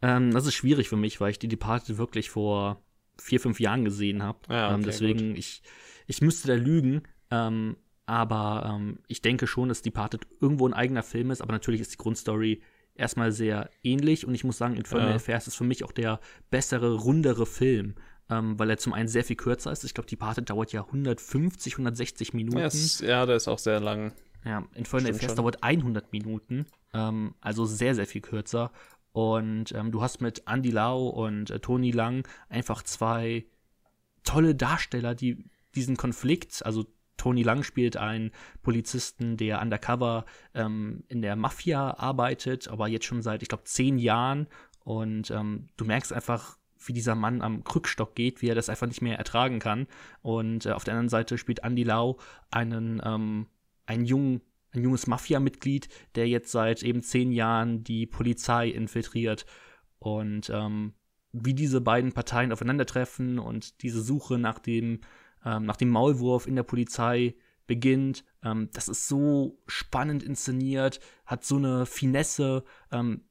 S2: Ähm, das ist schwierig für mich, weil ich die Departed wirklich vor vier, fünf Jahren gesehen habe.
S1: Ja, okay,
S2: ähm, deswegen, ich, ich müsste da lügen. Ähm, aber ähm, ich denke schon, dass Departed irgendwo ein eigener Film ist, aber natürlich ist die Grundstory erstmal sehr ähnlich und ich muss sagen, Infernal
S1: Ja.
S2: Affairs ist für mich auch der bessere, rundere Film, ähm, weil er zum einen sehr viel kürzer ist. Ich glaube, Departed dauert ja 150, 160 Minuten.
S1: Ja, ja, der ist auch sehr lang.
S2: Ja, Infernal Affairs dauert 100 Minuten, ähm, also sehr, sehr viel kürzer. Und ähm, du hast mit Andy Lau und äh, Tony Lang einfach zwei tolle Darsteller, die diesen Konflikt, also Tony Lang spielt einen Polizisten, der undercover ähm, in der Mafia arbeitet, aber jetzt schon seit, ich glaube, zehn Jahren. Und ähm, du merkst einfach, wie dieser Mann am Krückstock geht, wie er das einfach nicht mehr ertragen kann. Und äh, auf der anderen Seite spielt Andy Lau einen, ähm, einen jungen, ein junges Mafia-Mitglied, der jetzt seit eben zehn Jahren die Polizei infiltriert. Und ähm, wie diese beiden Parteien aufeinandertreffen und diese Suche nach dem, ähm, nach dem Maulwurf in der Polizei beginnt. Ähm, das ist so spannend inszeniert, hat so eine Finesse. Ähm,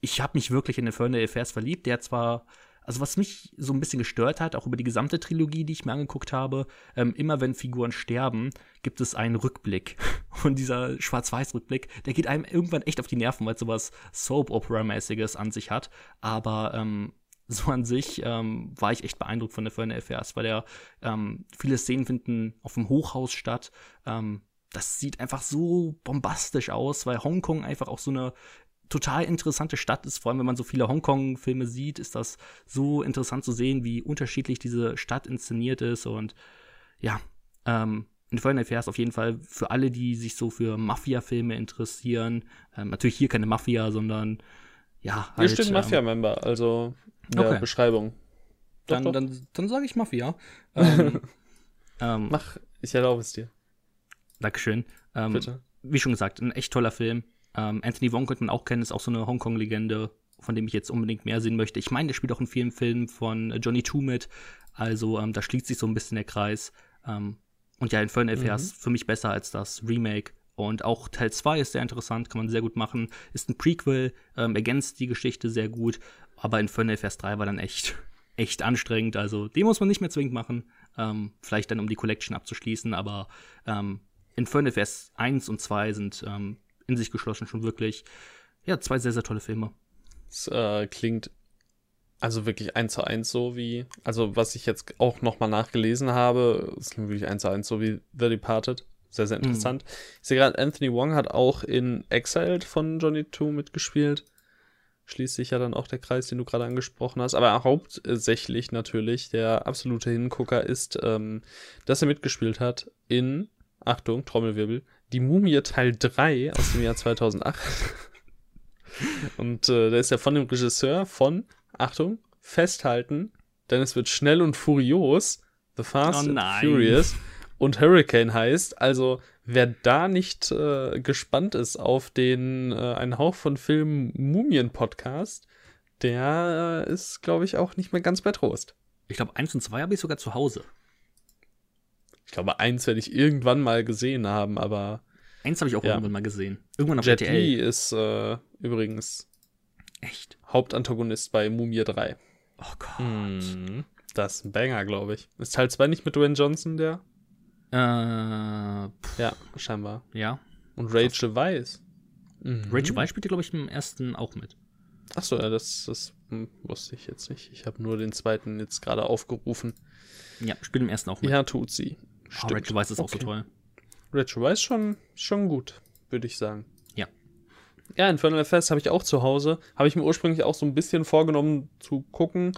S2: ich habe mich wirklich in Infernal Affairs verliebt. Der zwar, also was mich so ein bisschen gestört hat, auch über die gesamte Trilogie, die ich mir angeguckt habe, ähm, immer wenn Figuren sterben, gibt es einen Rückblick. (laughs) Und dieser Schwarz-Weiß-Rückblick, der geht einem irgendwann echt auf die Nerven, weil es sowas Soap-Opera-mäßiges an sich hat. Aber ähm, so an sich ähm, war ich echt beeindruckt von der Infernal Affairs, weil der ähm, viele Szenen finden auf dem Hochhaus statt. Ähm, das sieht einfach so bombastisch aus, weil Hongkong einfach auch so eine total interessante Stadt ist. Vor allem, wenn man so viele Hongkong-Filme sieht, ist das so interessant zu sehen, wie unterschiedlich diese Stadt inszeniert ist. Und ja, ähm, Infernal Affairs auf jeden Fall für alle, die sich so für Mafia-Filme interessieren. Ähm, natürlich hier keine Mafia, sondern ja.
S1: Halt, hier steht ähm, Mafia-Member, also in der okay. Beschreibung.
S2: Doch, dann, doch. dann, dann sage ich Mafia. (laughs) ähm,
S1: ähm, Mach, ich erlaube es dir.
S2: Dankeschön. Ähm, Bitte. Wie schon gesagt, ein echt toller Film. Ähm, Anthony Wong könnte man auch kennen, ist auch so eine Hongkong-Legende, von dem ich jetzt unbedingt mehr sehen möchte. Ich meine, der spielt auch in vielen Filmen von Johnny Two mit. Also da schließt sich so ein bisschen der Kreis. Und ja, Infernal Affairs mhm. für mich besser als das Remake. Und auch Teil 2 ist sehr interessant, kann man sehr gut machen. Ist ein Prequel, ähm, ergänzt die Geschichte sehr gut. Aber Infernal Affairs 3 war dann echt, (laughs) echt anstrengend. Also, den muss man nicht mehr zwingend machen. Ähm, vielleicht dann, um die Collection abzuschließen. Aber ähm, Infernal Affairs 1 und 2 sind ähm, in sich geschlossen schon wirklich, ja, zwei sehr, sehr tolle Filme.
S1: Es äh, klingt also wirklich eins zu eins so wie, also was ich jetzt auch nochmal nachgelesen habe, ist wirklich eins zu eins so wie The Departed. Sehr, sehr interessant. Mhm. Ich sehe gerade, Anthony Wong hat auch in Exiled von Johnny 2 mitgespielt. Schließt sich ja dann auch der Kreis, den du gerade angesprochen hast. Aber hauptsächlich natürlich der absolute Hingucker ist, ähm, dass er mitgespielt hat in, Achtung, Trommelwirbel, Die Mumie Teil 3 aus dem Jahr 2008. Und äh, der ist ja von dem Regisseur von Achtung, festhalten, denn es wird schnell und furios. The Fast oh and Furious und Hurricane heißt. Also, wer da nicht äh, gespannt ist auf den äh, Ein Hauch von Film Mumien Podcast, der äh, ist, glaube ich, auch nicht mehr ganz bei Trost.
S2: Ich glaube, eins und zwei habe ich sogar zu Hause.
S1: Ich glaube, eins werde ich irgendwann mal gesehen haben, aber.
S2: Eins habe ich auch ja. irgendwann mal gesehen. Irgendwann auf
S1: Jet RTL. Li ist äh, übrigens
S2: Echt?
S1: Hauptantagonist bei Mumie 3.
S2: Oh Gott. Mm,
S1: das ist ein Banger, glaube ich. Ist Teil 2 nicht mit Dwayne Johnson der?
S2: Äh,
S1: ja, scheinbar.
S2: Ja.
S1: Und Rachel Weisz.
S2: Mhm. Rachel Weisz spielt, glaube ich, im ersten auch mit.
S1: Achso, ja, das, das hm, wusste ich jetzt nicht. Ich habe nur den zweiten jetzt gerade aufgerufen.
S2: Ja, spielt im ersten auch mit.
S1: Ja, tut sie.
S2: Stimmt. Oh, Rachel Weisz ist okay. auch so toll.
S1: Rachel Weisz schon, schon gut, würde ich sagen.
S2: Ja,
S1: Infernal Fest habe ich auch zu Hause. Habe ich mir ursprünglich auch so ein bisschen vorgenommen zu gucken.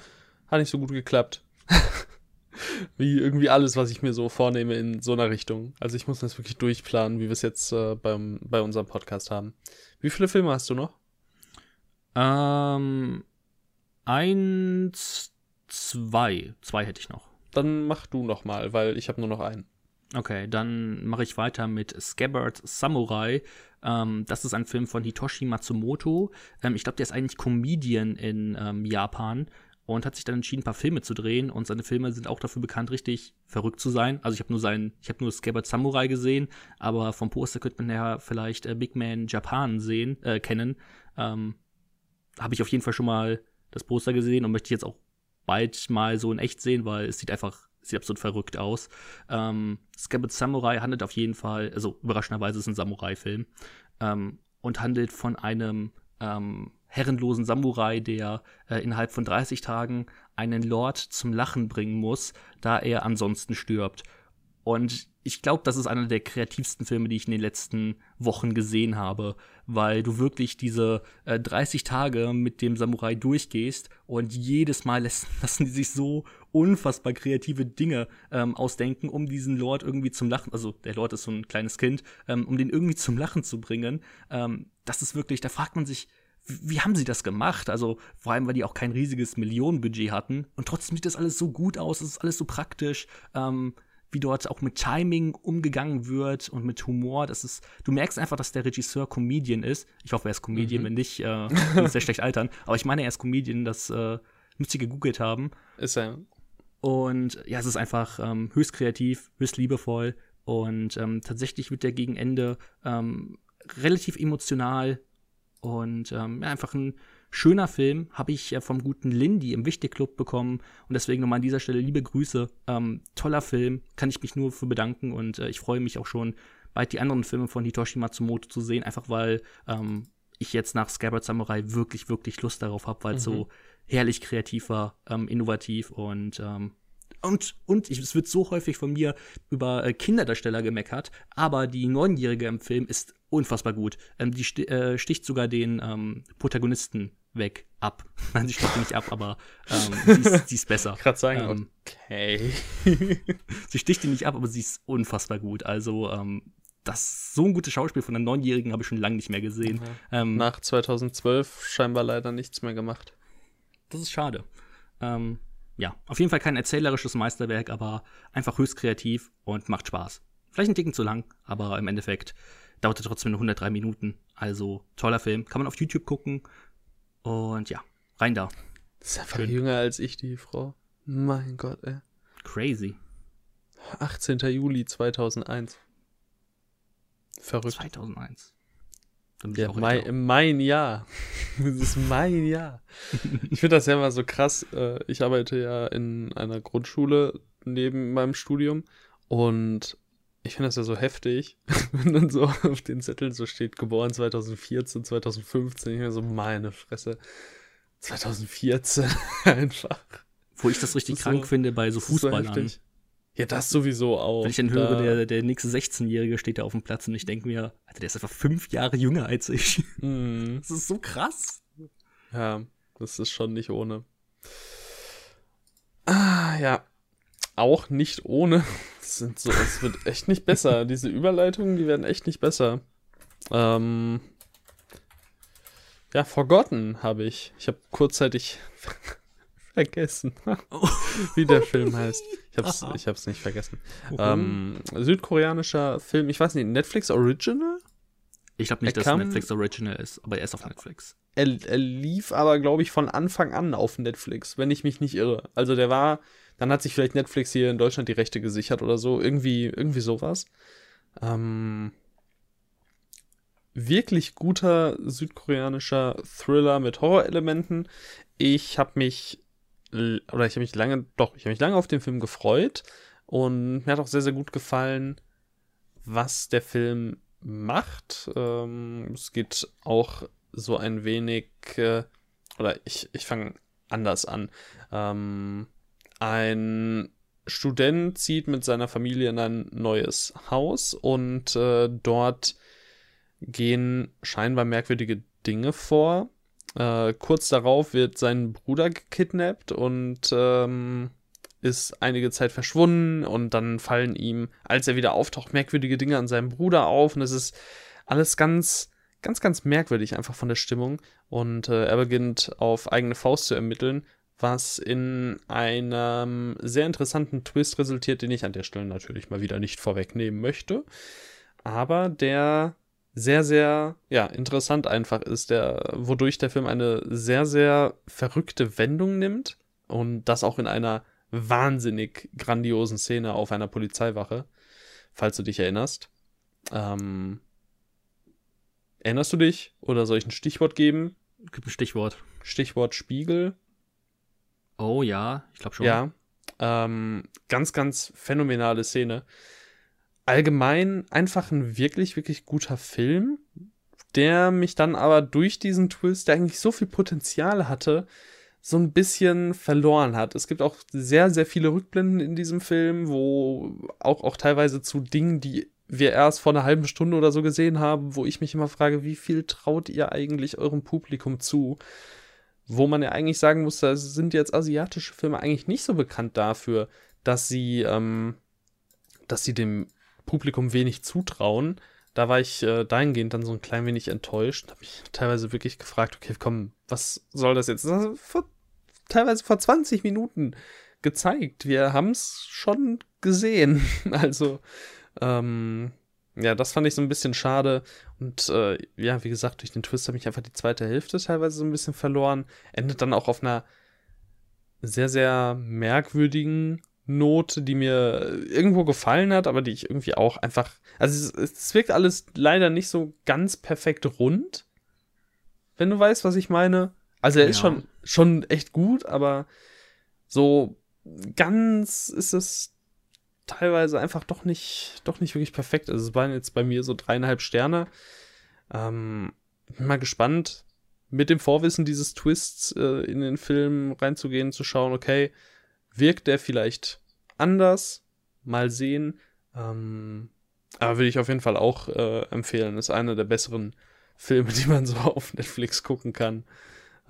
S1: Hat nicht so gut geklappt. (laughs) wie irgendwie alles, was ich mir so vornehme in so einer Richtung. Also ich muss das wirklich durchplanen, wie wir es jetzt äh, beim, bei unserem Podcast haben. Wie viele Filme hast du noch?
S2: Ähm, eins, zwei. Zwei hätte ich noch.
S1: Dann mach du noch mal, weil ich habe nur noch einen.
S2: Okay, dann mache ich weiter mit Scabbard Samurai. Ähm, das ist ein Film von Hitoshi Matsumoto. Ähm, ich glaube, der ist eigentlich Comedian in ähm, Japan und hat sich dann entschieden, ein paar Filme zu drehen. Und seine Filme sind auch dafür bekannt, richtig verrückt zu sein. Also ich habe nur seinen, ich habe nur Scabbard Samurai gesehen, aber vom Poster könnte man ja vielleicht äh, Big Man Japan sehen, äh, kennen. Ähm, habe ich auf jeden Fall schon mal das Poster gesehen und möchte jetzt auch bald mal so in echt sehen, weil es sieht einfach sieht absolut verrückt aus. Ähm, Scabbard Samurai handelt auf jeden Fall, also überraschenderweise ist es ein Samurai-Film, ähm, und handelt von einem ähm, herrenlosen Samurai, der äh, innerhalb von 30 Tagen einen Lord zum Lachen bringen muss, da er ansonsten stirbt. Und ich glaube, das ist einer der kreativsten Filme, die ich in den letzten Wochen gesehen habe, weil du wirklich diese äh, 30 Tage mit dem Samurai durchgehst und jedes Mal lassen, (laughs) lassen die sich so unfassbar kreative Dinge ähm, ausdenken, um diesen Lord irgendwie zum Lachen, also der Lord ist so ein kleines Kind, ähm, um den irgendwie zum Lachen zu bringen. Ähm, das ist wirklich, da fragt man sich, wie haben sie das gemacht? Also vor allem, weil die auch kein riesiges Millionenbudget hatten und trotzdem sieht das alles so gut aus, es ist alles so praktisch. Ähm, wie dort auch mit Timing umgegangen wird und mit Humor. Das ist, du merkst einfach, dass der Regisseur Comedian ist. Ich hoffe, er ist Comedian, mhm. wenn nicht, äh, sehr schlecht altern. Aber ich meine, er ist Comedian, das äh, müsst ihr gegoogelt haben.
S1: Ist er.
S2: Und ja, es ist einfach ähm, höchst kreativ, höchst liebevoll und ähm, tatsächlich wird der gegen Ende ähm, relativ emotional und ähm, ja, einfach ein Schöner Film, habe ich äh, vom guten Lindy im Wichtig-Club bekommen und deswegen nochmal an dieser Stelle liebe Grüße. Ähm, toller Film, kann ich mich nur für bedanken und äh, ich freue mich auch schon, bald die anderen Filme von Hitoshi Matsumoto zu sehen, einfach weil ähm, ich jetzt nach Scabbard Samurai wirklich, wirklich Lust darauf habe, weil es mhm. so herrlich kreativ war, ähm, innovativ und ähm, und, und ich, es wird so häufig von mir über äh, Kinderdarsteller gemeckert, aber die Neunjährige im Film ist unfassbar gut. Ähm, die sti äh, sticht sogar den ähm, Protagonisten weg, ab. (laughs) Nein, sie sticht ihn nicht ab, aber ähm, sie, ist, sie ist besser. (laughs)
S1: Gerade sagen,
S2: Ähm,
S1: okay. (laughs)
S2: Sie sticht ihn nicht ab, aber sie ist unfassbar gut. Also, ähm, das so ein gutes Schauspiel von einer Neunjährigen habe ich schon lange nicht mehr gesehen. Ähm,
S1: Nach 2012 scheinbar leider nichts mehr gemacht.
S2: Das ist schade. Ähm, ja, auf jeden Fall kein erzählerisches Meisterwerk, aber einfach höchst kreativ und macht Spaß. Vielleicht ein Ticken zu lang, aber im Endeffekt dauerte trotzdem nur 103 Minuten. Also toller Film. Kann man auf YouTube gucken. Und ja, rein da.
S1: Das ist einfach
S2: Schön.
S1: jünger als ich, die Frau. Mein Gott, ey.
S2: Crazy.
S1: 18. Juli 2001. Verrückt.
S2: 2001. Dann bin ich
S1: Ja, mein, mein Jahr. (laughs) Das ist mein Jahr. (laughs) Ich finde das ja immer so krass. äh, Ich arbeite ja in einer Grundschule neben meinem Studium und ich finde das ja so heftig, (laughs) wenn dann so (laughs) auf den Zetteln so steht, geboren 2014, 2015. Ich mir so, meine Fresse. 2014 (laughs) einfach.
S2: Wo ich das richtig
S1: Das
S2: krank
S1: so-
S2: finde bei so
S1: so
S2: Fußballern.
S1: heftig. Ja, das sowieso auch.
S2: Wenn ich dann höre,
S1: Da-
S2: der, der nächste 16-Jährige steht da auf dem Platz und ich denke mir, Alter, der ist einfach fünf Jahre jünger als ich.
S1: Mhm.
S2: Das ist so krass.
S1: Ja, das ist schon nicht ohne. Ah, ja. Auch nicht ohne. Es sind so, es wird echt nicht besser. (laughs) Diese Überleitungen, die werden echt nicht besser. Ähm, ja, Forgotten habe ich. Ich habe kurzzeitig (laughs) vergessen, (laughs) wie der Film heißt. Ich hab's, ich hab's nicht vergessen. Ähm, südkoreanischer Film, ich weiß nicht, Netflix Original?
S2: Ich glaube nicht,
S1: Er
S2: dass
S1: kam-
S2: Netflix Original ist, aber er ist auf Netflix.
S1: Er, er lief aber, glaube ich, von Anfang an auf Netflix, wenn ich mich nicht irre. Also der war, dann hat sich vielleicht Netflix hier in Deutschland die Rechte gesichert oder so. Irgendwie, irgendwie sowas. Ähm, wirklich guter südkoreanischer Thriller mit Horrorelementen. Ich habe mich, oder ich habe mich lange, doch, ich habe mich lange auf den Film gefreut. Und mir hat auch sehr, sehr gut gefallen, was der Film macht. Ähm, es geht auch so ein wenig, äh, oder ich, ich fange anders an. Ähm, ein Student zieht mit seiner Familie in ein neues Haus und äh, dort gehen scheinbar merkwürdige Dinge vor. Äh, kurz darauf wird sein Bruder gekidnappt und ähm, ist einige Zeit verschwunden und dann fallen ihm, als er wieder auftaucht, merkwürdige Dinge an seinem Bruder auf und es ist alles ganz, ganz, ganz merkwürdig einfach von der Stimmung und äh, er beginnt auf eigene Faust zu ermitteln, was in einem sehr interessanten Twist resultiert, den ich an der Stelle natürlich mal wieder nicht vorwegnehmen möchte, aber der sehr, sehr, ja, interessant einfach ist, der, wodurch der Film eine sehr, sehr verrückte Wendung nimmt und das auch in einer wahnsinnig grandiosen Szene auf einer Polizeiwache, falls du dich erinnerst. Ähm, erinnerst du dich? Oder soll ich ein Stichwort geben?
S2: Gib ein Stichwort.
S1: Stichwort Spiegel.
S2: Oh ja, ich glaube schon.
S1: Ja. Ähm, ganz, ganz phänomenale Szene. Allgemein einfach ein wirklich, wirklich guter Film, der mich dann aber durch diesen Twist, der eigentlich so viel Potenzial hatte, so ein bisschen verloren hat. Es gibt auch sehr, sehr viele Rückblenden in diesem Film, wo auch, auch teilweise zu Dingen, die wir erst vor einer halben Stunde oder so gesehen haben, wo ich mich immer frage, wie viel traut ihr eigentlich eurem Publikum zu? Wo man ja eigentlich sagen muss, da sind jetzt asiatische Filme eigentlich nicht so bekannt dafür, dass sie, ähm, dass sie dem Publikum wenig zutrauen. Da war ich äh, dahingehend dann so ein klein wenig enttäuscht. Habe mich teilweise wirklich gefragt, okay, komm, was soll das jetzt? Das vor, teilweise vor 20 Minuten gezeigt. Wir haben es schon gesehen. (laughs) Also, ähm, ja, das fand ich so ein bisschen schade. Und äh, ja, wie gesagt, durch den Twist habe ich einfach die zweite Hälfte teilweise so ein bisschen verloren. Endet dann auch auf einer sehr, sehr merkwürdigen Note, die mir irgendwo gefallen hat, aber die ich irgendwie auch einfach. Also es, es wirkt alles leider nicht so ganz perfekt rund. Wenn du weißt, was ich meine. Also er ist
S2: Ja.
S1: schon, schon echt gut, aber so ganz ist es teilweise einfach doch nicht, doch nicht wirklich perfekt. Also es waren jetzt bei mir so dreieinhalb Sterne. Ähm, bin mal gespannt, mit dem Vorwissen dieses Twists äh, in den Film reinzugehen, zu schauen, okay, wirkt der vielleicht anders? Mal sehen. Ähm, Aber würde ich auf jeden Fall auch äh, empfehlen. Ist einer der besseren Filme, (laughs) die man so auf Netflix gucken kann.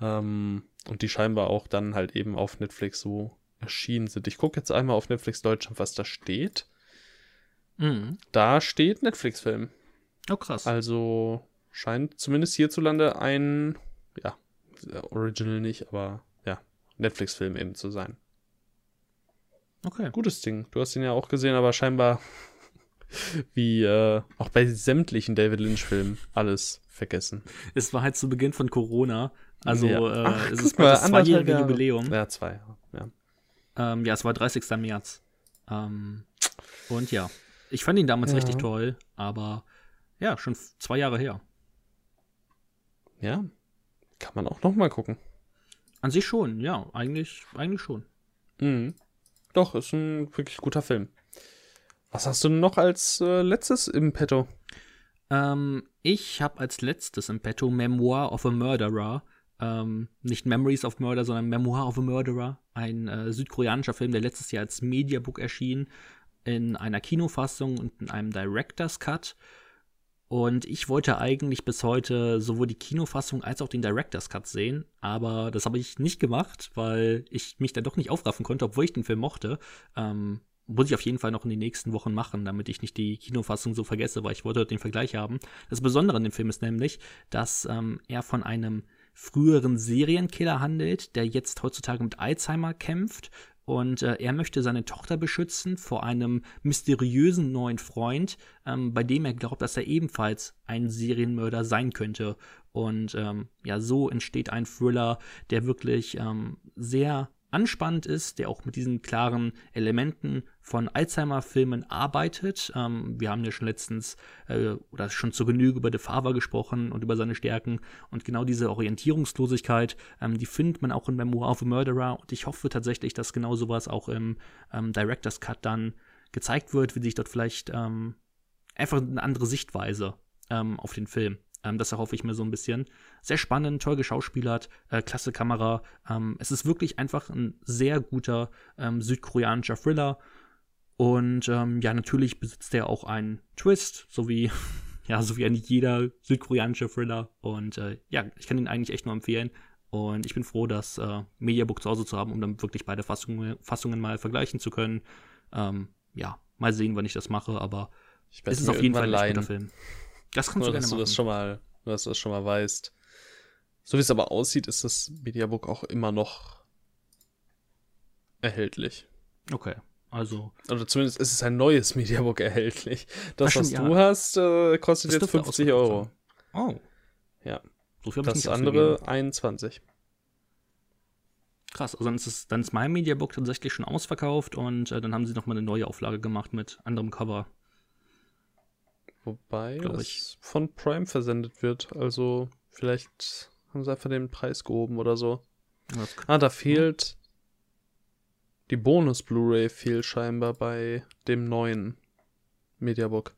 S1: Ähm, und die scheinbar auch dann halt eben auf Netflix so erschienen sind. Ich gucke jetzt einmal auf Netflix Deutschland, was da steht.
S2: Mhm.
S1: Da steht Netflix-Film.
S2: Oh, krass.
S1: Also scheint zumindest hierzulande ein, ja, Original nicht, aber ja, Netflix-Film eben zu sein.
S2: Okay.
S1: Gutes Ding. Du hast ihn ja auch gesehen, aber scheinbar (laughs) wie äh, auch bei sämtlichen David Lynch-Filmen alles vergessen.
S2: Es war halt zu Beginn von Corona. Also
S1: Ja.
S2: äh,
S1: Ach,
S2: es
S1: guck
S2: ist
S1: mal,
S2: das zweijährige. Jubiläum.
S1: Ja, zwei. Ja.
S2: Ähm, ja, es war 30. März. Ähm, und ja, ich fand ihn damals
S1: Ja.
S2: richtig toll, aber ja, schon zwei Jahre her.
S1: ja, kann man auch noch mal gucken.
S2: An sich schon, ja, eigentlich, eigentlich schon.
S1: Mhm. Doch, ist ein wirklich guter Film. Was hast du noch als äh, letztes im Petto?
S2: Ähm, ich habe als letztes im Petto Memoir of a Murderer. Ähm, nicht Memories of Murder, sondern Memoir of a Murderer. Ein äh, südkoreanischer Film, der letztes Jahr als Mediabook erschien. In einer Kinofassung und in einem Director's Cut. Und ich wollte eigentlich bis heute sowohl die Kinofassung als auch den Director's Cut sehen. Aber das habe ich nicht gemacht, weil ich mich dann doch nicht aufraffen konnte, obwohl ich den Film mochte. Ähm, muss ich auf jeden Fall noch in den nächsten Wochen machen, damit ich nicht die Kinofassung so vergesse, weil ich wollte den Vergleich haben. Das Besondere an dem Film ist nämlich, dass ähm, er von einem früheren Serienkiller handelt, der jetzt heutzutage mit Alzheimer kämpft. Und äh, er möchte seine Tochter beschützen vor einem mysteriösen neuen Freund, ähm, bei dem er glaubt, dass er ebenfalls ein Serienmörder sein könnte. Und ähm, ja, so entsteht ein Thriller, der wirklich ähm, sehr anspannend ist, der auch mit diesen klaren Elementen von Alzheimer-Filmen arbeitet. Ähm, wir haben ja schon letztens äh, oder schon zur Genüge über The Father gesprochen und über seine Stärken. Und genau diese Orientierungslosigkeit, ähm, die findet man auch in Memoir of a Murderer. Und ich hoffe tatsächlich, dass genau sowas auch im ähm, Director's Cut dann gezeigt wird, wie sich dort vielleicht ähm, einfach eine andere Sichtweise ähm, auf den Film. Ähm, das erhoffe ich mir so ein bisschen. Sehr spannend, toll geschauspielert, äh, klasse Kamera. Ähm, es ist wirklich einfach ein sehr guter ähm, südkoreanischer Thriller. Und ähm, ja, natürlich besitzt er auch einen Twist, so wie, (laughs) ja, so wie eigentlich jeder südkoreanische Thriller. Und äh, ja, ich kann ihn eigentlich echt nur empfehlen. Und ich bin froh, das äh, Mediabook zu Hause zu haben, um dann wirklich beide Fassungen, Fassungen mal vergleichen zu können. Ähm, ja, mal sehen, wann ich das mache, aber es ist auf jeden Fall ein guter. Film. Das kannst du
S1: Nur,
S2: gerne
S1: dass du
S2: machen.
S1: das schon mal, dass du das schon mal weißt. So wie es aber aussieht, ist das Mediabook auch immer noch erhältlich.
S2: Okay, also
S1: Oder zumindest ist es ein neues Mediabook erhältlich. Das,
S2: Ach,
S1: was
S2: stimmt,
S1: du hast, äh, kostet
S2: Das
S1: jetzt
S2: dürfte
S1: 50
S2: ausverkauft
S1: Euro.
S2: Oh.
S1: Ja.
S2: So viel
S1: Das andere
S2: ausgegeben.
S1: 21.
S2: Krass, also dann ist, es, dann ist mein Mediabook tatsächlich schon ausverkauft und äh, dann haben sie nochmal eine neue Auflage gemacht mit anderem Cover.
S1: Wobei es von Prime versendet wird. Also vielleicht haben sie einfach den Preis gehoben oder so. Ah, da fehlt die Bonus-Blu-ray fehlt scheinbar bei dem neuen Mediabook.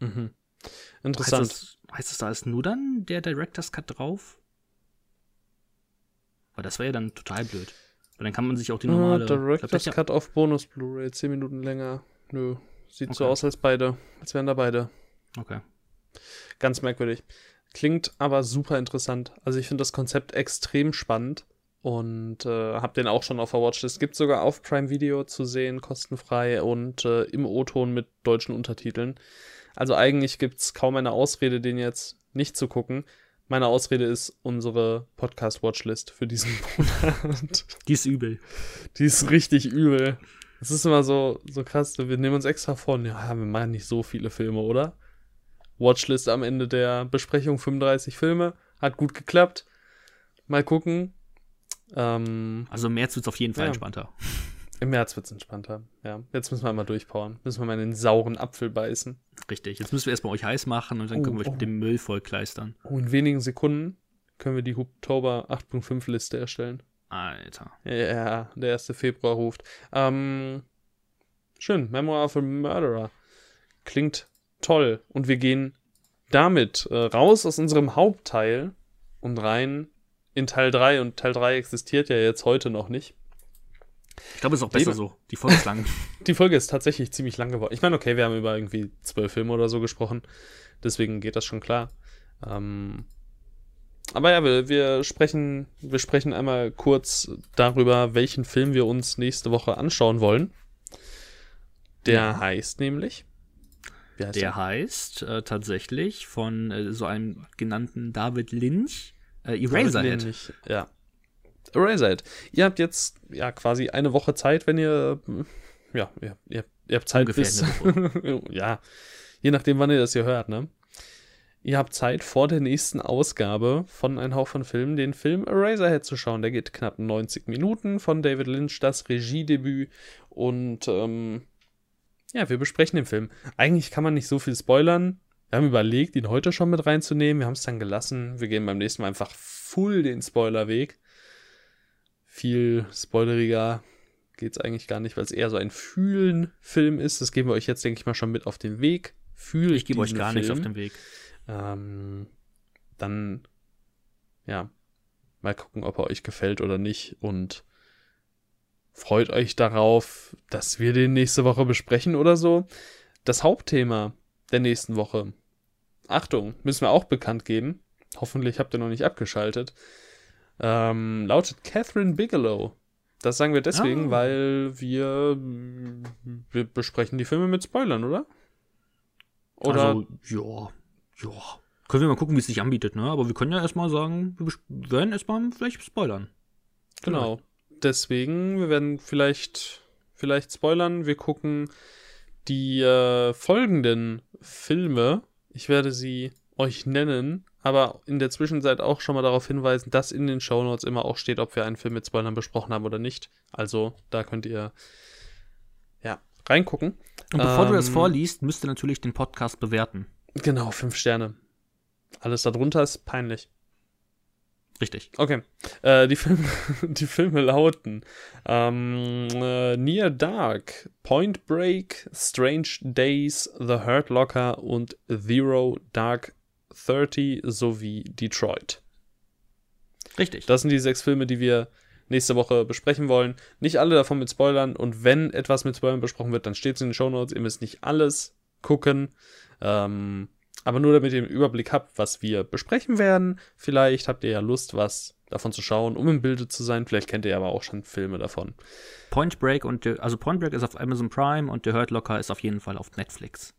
S1: Mhm.
S2: heißt,
S1: Interessant.
S2: das, heißt das, da ist nur dann der Director's Cut drauf? Weil das wäre ja dann total blöd. Weil dann kann man sich auch die
S1: Ah,
S2: normale.
S1: Director's
S2: ja-
S1: Cut auf Bonus-Blu-ray, 10 Minuten länger. Nö, sieht so
S2: Okay.
S1: aus als beide, als wären da beide.
S2: Okay.
S1: Ganz merkwürdig. Klingt aber super interessant. Also ich finde das Konzept extrem spannend und äh, habe den auch schon auf der Watchlist. Gibt sogar auf Prime Video zu sehen, kostenfrei und äh, im O-Ton mit deutschen Untertiteln. Also eigentlich gibt es kaum eine Ausrede, den jetzt nicht zu gucken. Meine Ausrede ist unsere Podcast-Watchlist für diesen (laughs) Monat.
S2: Die ist übel.
S1: Die ist richtig übel. Es ist immer so, so krass. Wir nehmen uns extra vor, ja, wir machen nicht so viele Filme, oder? Watchlist am Ende der Besprechung 35 Filme. Hat gut geklappt. Mal gucken. Ähm,
S2: Also im März wird es auf jeden Fall
S1: Ja.
S2: entspannter.
S1: Im März wird es entspannter. Ja, jetzt müssen wir einmal durchpowern. Müssen wir mal in den sauren Apfel beißen.
S2: Richtig. Jetzt müssen wir erstmal euch heiß machen und dann können
S1: Oh,
S2: wir euch
S1: oh.
S2: mit dem Müll vollkleistern.
S1: Oh, in wenigen Sekunden können wir die Hubtober 8.5 Liste erstellen.
S2: Alter.
S1: Ja, der 1. Februar ruft. Ähm, schön, Memoir of a Murderer. Klingt toll. Und wir gehen damit äh, raus aus unserem Hauptteil und rein in Teil 3. Und Teil 3 existiert ja jetzt heute noch nicht.
S2: Ich glaube, es ist auch besser so. Die Folge ist lang. (laughs) (laughs)
S1: Die Folge ist tatsächlich ziemlich lang geworden. Ich meine, okay, wir haben über irgendwie zwölf Filme oder so gesprochen. Deswegen geht das schon klar. Ähm, aber ja, wir, wir, sprechen, wir sprechen einmal kurz darüber, welchen Film wir uns nächste Woche anschauen wollen. Der ja. heißt nämlich.
S2: Heißt der, der heißt äh, tatsächlich von äh, so einem genannten David Lynch äh, Eraserhead. Lynch,
S1: ja. Eraserhead. Ihr habt jetzt ja quasi eine Woche Zeit, wenn ihr ja, ihr, ihr, ihr habt Zeit Ungefähr bis (laughs) ja, je nachdem, wann ihr das hier hört, ne? Ihr habt Zeit vor der nächsten Ausgabe von Ein Hauch von Filmen, den Film Eraserhead zu schauen. Der geht knapp 90 Minuten von David Lynch, das Regiedebüt. Und ähm, ja, wir besprechen den Film. Eigentlich kann man nicht so viel spoilern. Wir haben überlegt, ihn heute schon mit reinzunehmen. Wir haben es dann gelassen. Wir gehen beim nächsten Mal einfach full den Spoilerweg. Viel spoileriger geht es eigentlich gar nicht, weil es eher so ein Fühlen-Film ist. Das geben wir euch jetzt, denke ich mal, schon mit auf den Weg.
S2: Fühlt ich gebe euch gar Film. nichts auf den Weg.
S1: Ähm, dann, ja, mal gucken, ob er euch gefällt oder nicht. Und freut euch darauf, dass wir den nächste Woche besprechen oder so. Das Hauptthema der nächsten Woche. Achtung, müssen wir auch bekannt geben. Hoffentlich habt ihr noch nicht abgeschaltet. Ähm, lautet Catherine Bigelow. Das sagen wir deswegen, oh. weil wir, wir besprechen die Filme mit Spoilern, oder?
S2: Oder? Also, ja, ja. Können wir mal gucken, wie es sich anbietet, ne? Aber wir können ja erstmal sagen, wir werden erstmal vielleicht spoilern.
S1: Genau. Vielleicht. Deswegen, wir werden vielleicht, vielleicht spoilern. Wir gucken die äh, folgenden Filme. Ich werde sie euch nennen, aber in der Zwischenzeit auch schon mal darauf hinweisen, dass in den Shownotes immer auch steht, ob wir einen Film mit Spoilern besprochen haben oder nicht. Also, da könnt ihr ja reingucken.
S2: Und bevor ähm, du das ähm, vorliest, müsst ihr natürlich den Podcast bewerten.
S1: Genau, fünf Sterne. Alles darunter ist peinlich.
S2: Richtig.
S1: Okay. Äh, die, Filme, (laughs) die Filme lauten ähm, äh, Near Dark, Point Break, Strange Days, The Hurt Locker und Zero Dark 30 sowie Detroit.
S2: Richtig.
S1: Das sind die sechs Filme, die wir nächste Woche besprechen wollen. Nicht alle davon mit Spoilern und wenn etwas mit Spoilern besprochen wird, dann steht es in den Show Notes. Ihr müsst nicht alles gucken. Ähm, aber nur damit ihr einen Überblick habt, was wir besprechen werden. Vielleicht habt ihr ja Lust, was davon zu schauen, um im Bilde zu sein. Vielleicht kennt ihr aber auch schon Filme davon.
S2: Point Break und also Point Break ist auf Amazon Prime und The Hurt Locker ist auf jeden Fall auf Netflix.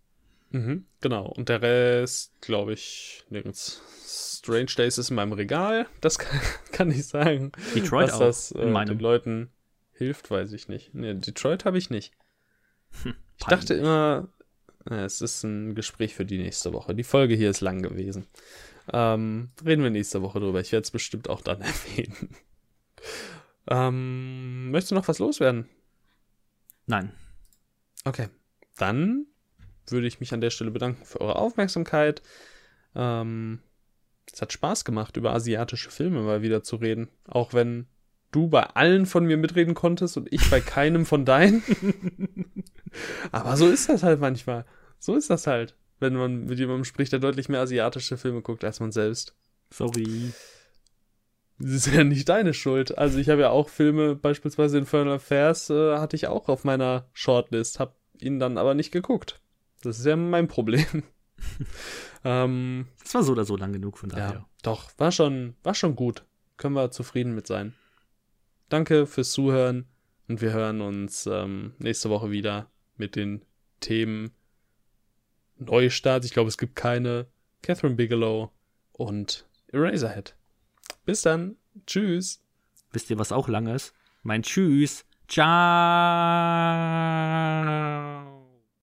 S1: Mhm, genau. Und der Rest, glaube ich, nirgends. Strange Days ist in meinem Regal. Das (laughs) kann, kann ich sagen.
S2: Detroit
S1: was
S2: auch.
S1: das äh, den Leuten hilft, weiß ich nicht. Nee, Detroit habe ich nicht. Hm, ich dachte immer, es ist ein Gespräch für die nächste Woche. Die Folge hier ist lang gewesen. Ähm, reden wir nächste Woche drüber. Ich werde es bestimmt auch dann (laughs) erwähnen. ähm, möchtest du noch was loswerden?
S2: Nein.
S1: Okay. Dann würde ich mich an der Stelle bedanken für eure Aufmerksamkeit. Ähm, es hat Spaß gemacht, über asiatische Filme mal wieder zu reden. Auch wenn du bei allen von mir mitreden konntest und ich bei keinem von deinen. (laughs) Aber so ist das halt manchmal. So ist das halt, wenn man mit jemandem spricht, der deutlich mehr asiatische Filme guckt als man selbst.
S2: Sorry.
S1: Das ist ja nicht deine Schuld. Also ich habe ja auch Filme, beispielsweise Infernal Affairs, äh, hatte ich auch auf meiner Shortlist, habe ihn dann aber nicht geguckt. Das ist ja mein Problem. (laughs)
S2: ähm, das war so oder so lang genug von daher.
S1: Ja, doch, war schon, war schon gut. Können wir zufrieden mit sein. Danke fürs Zuhören und wir hören uns ähm, nächste Woche wieder mit den Themen Neustart. Ich glaube, es gibt keine. Catherine Bigelow und Eraserhead. Bis dann. Tschüss.
S2: Wisst ihr, was auch lang ist? Mein Tschüss. Ciao.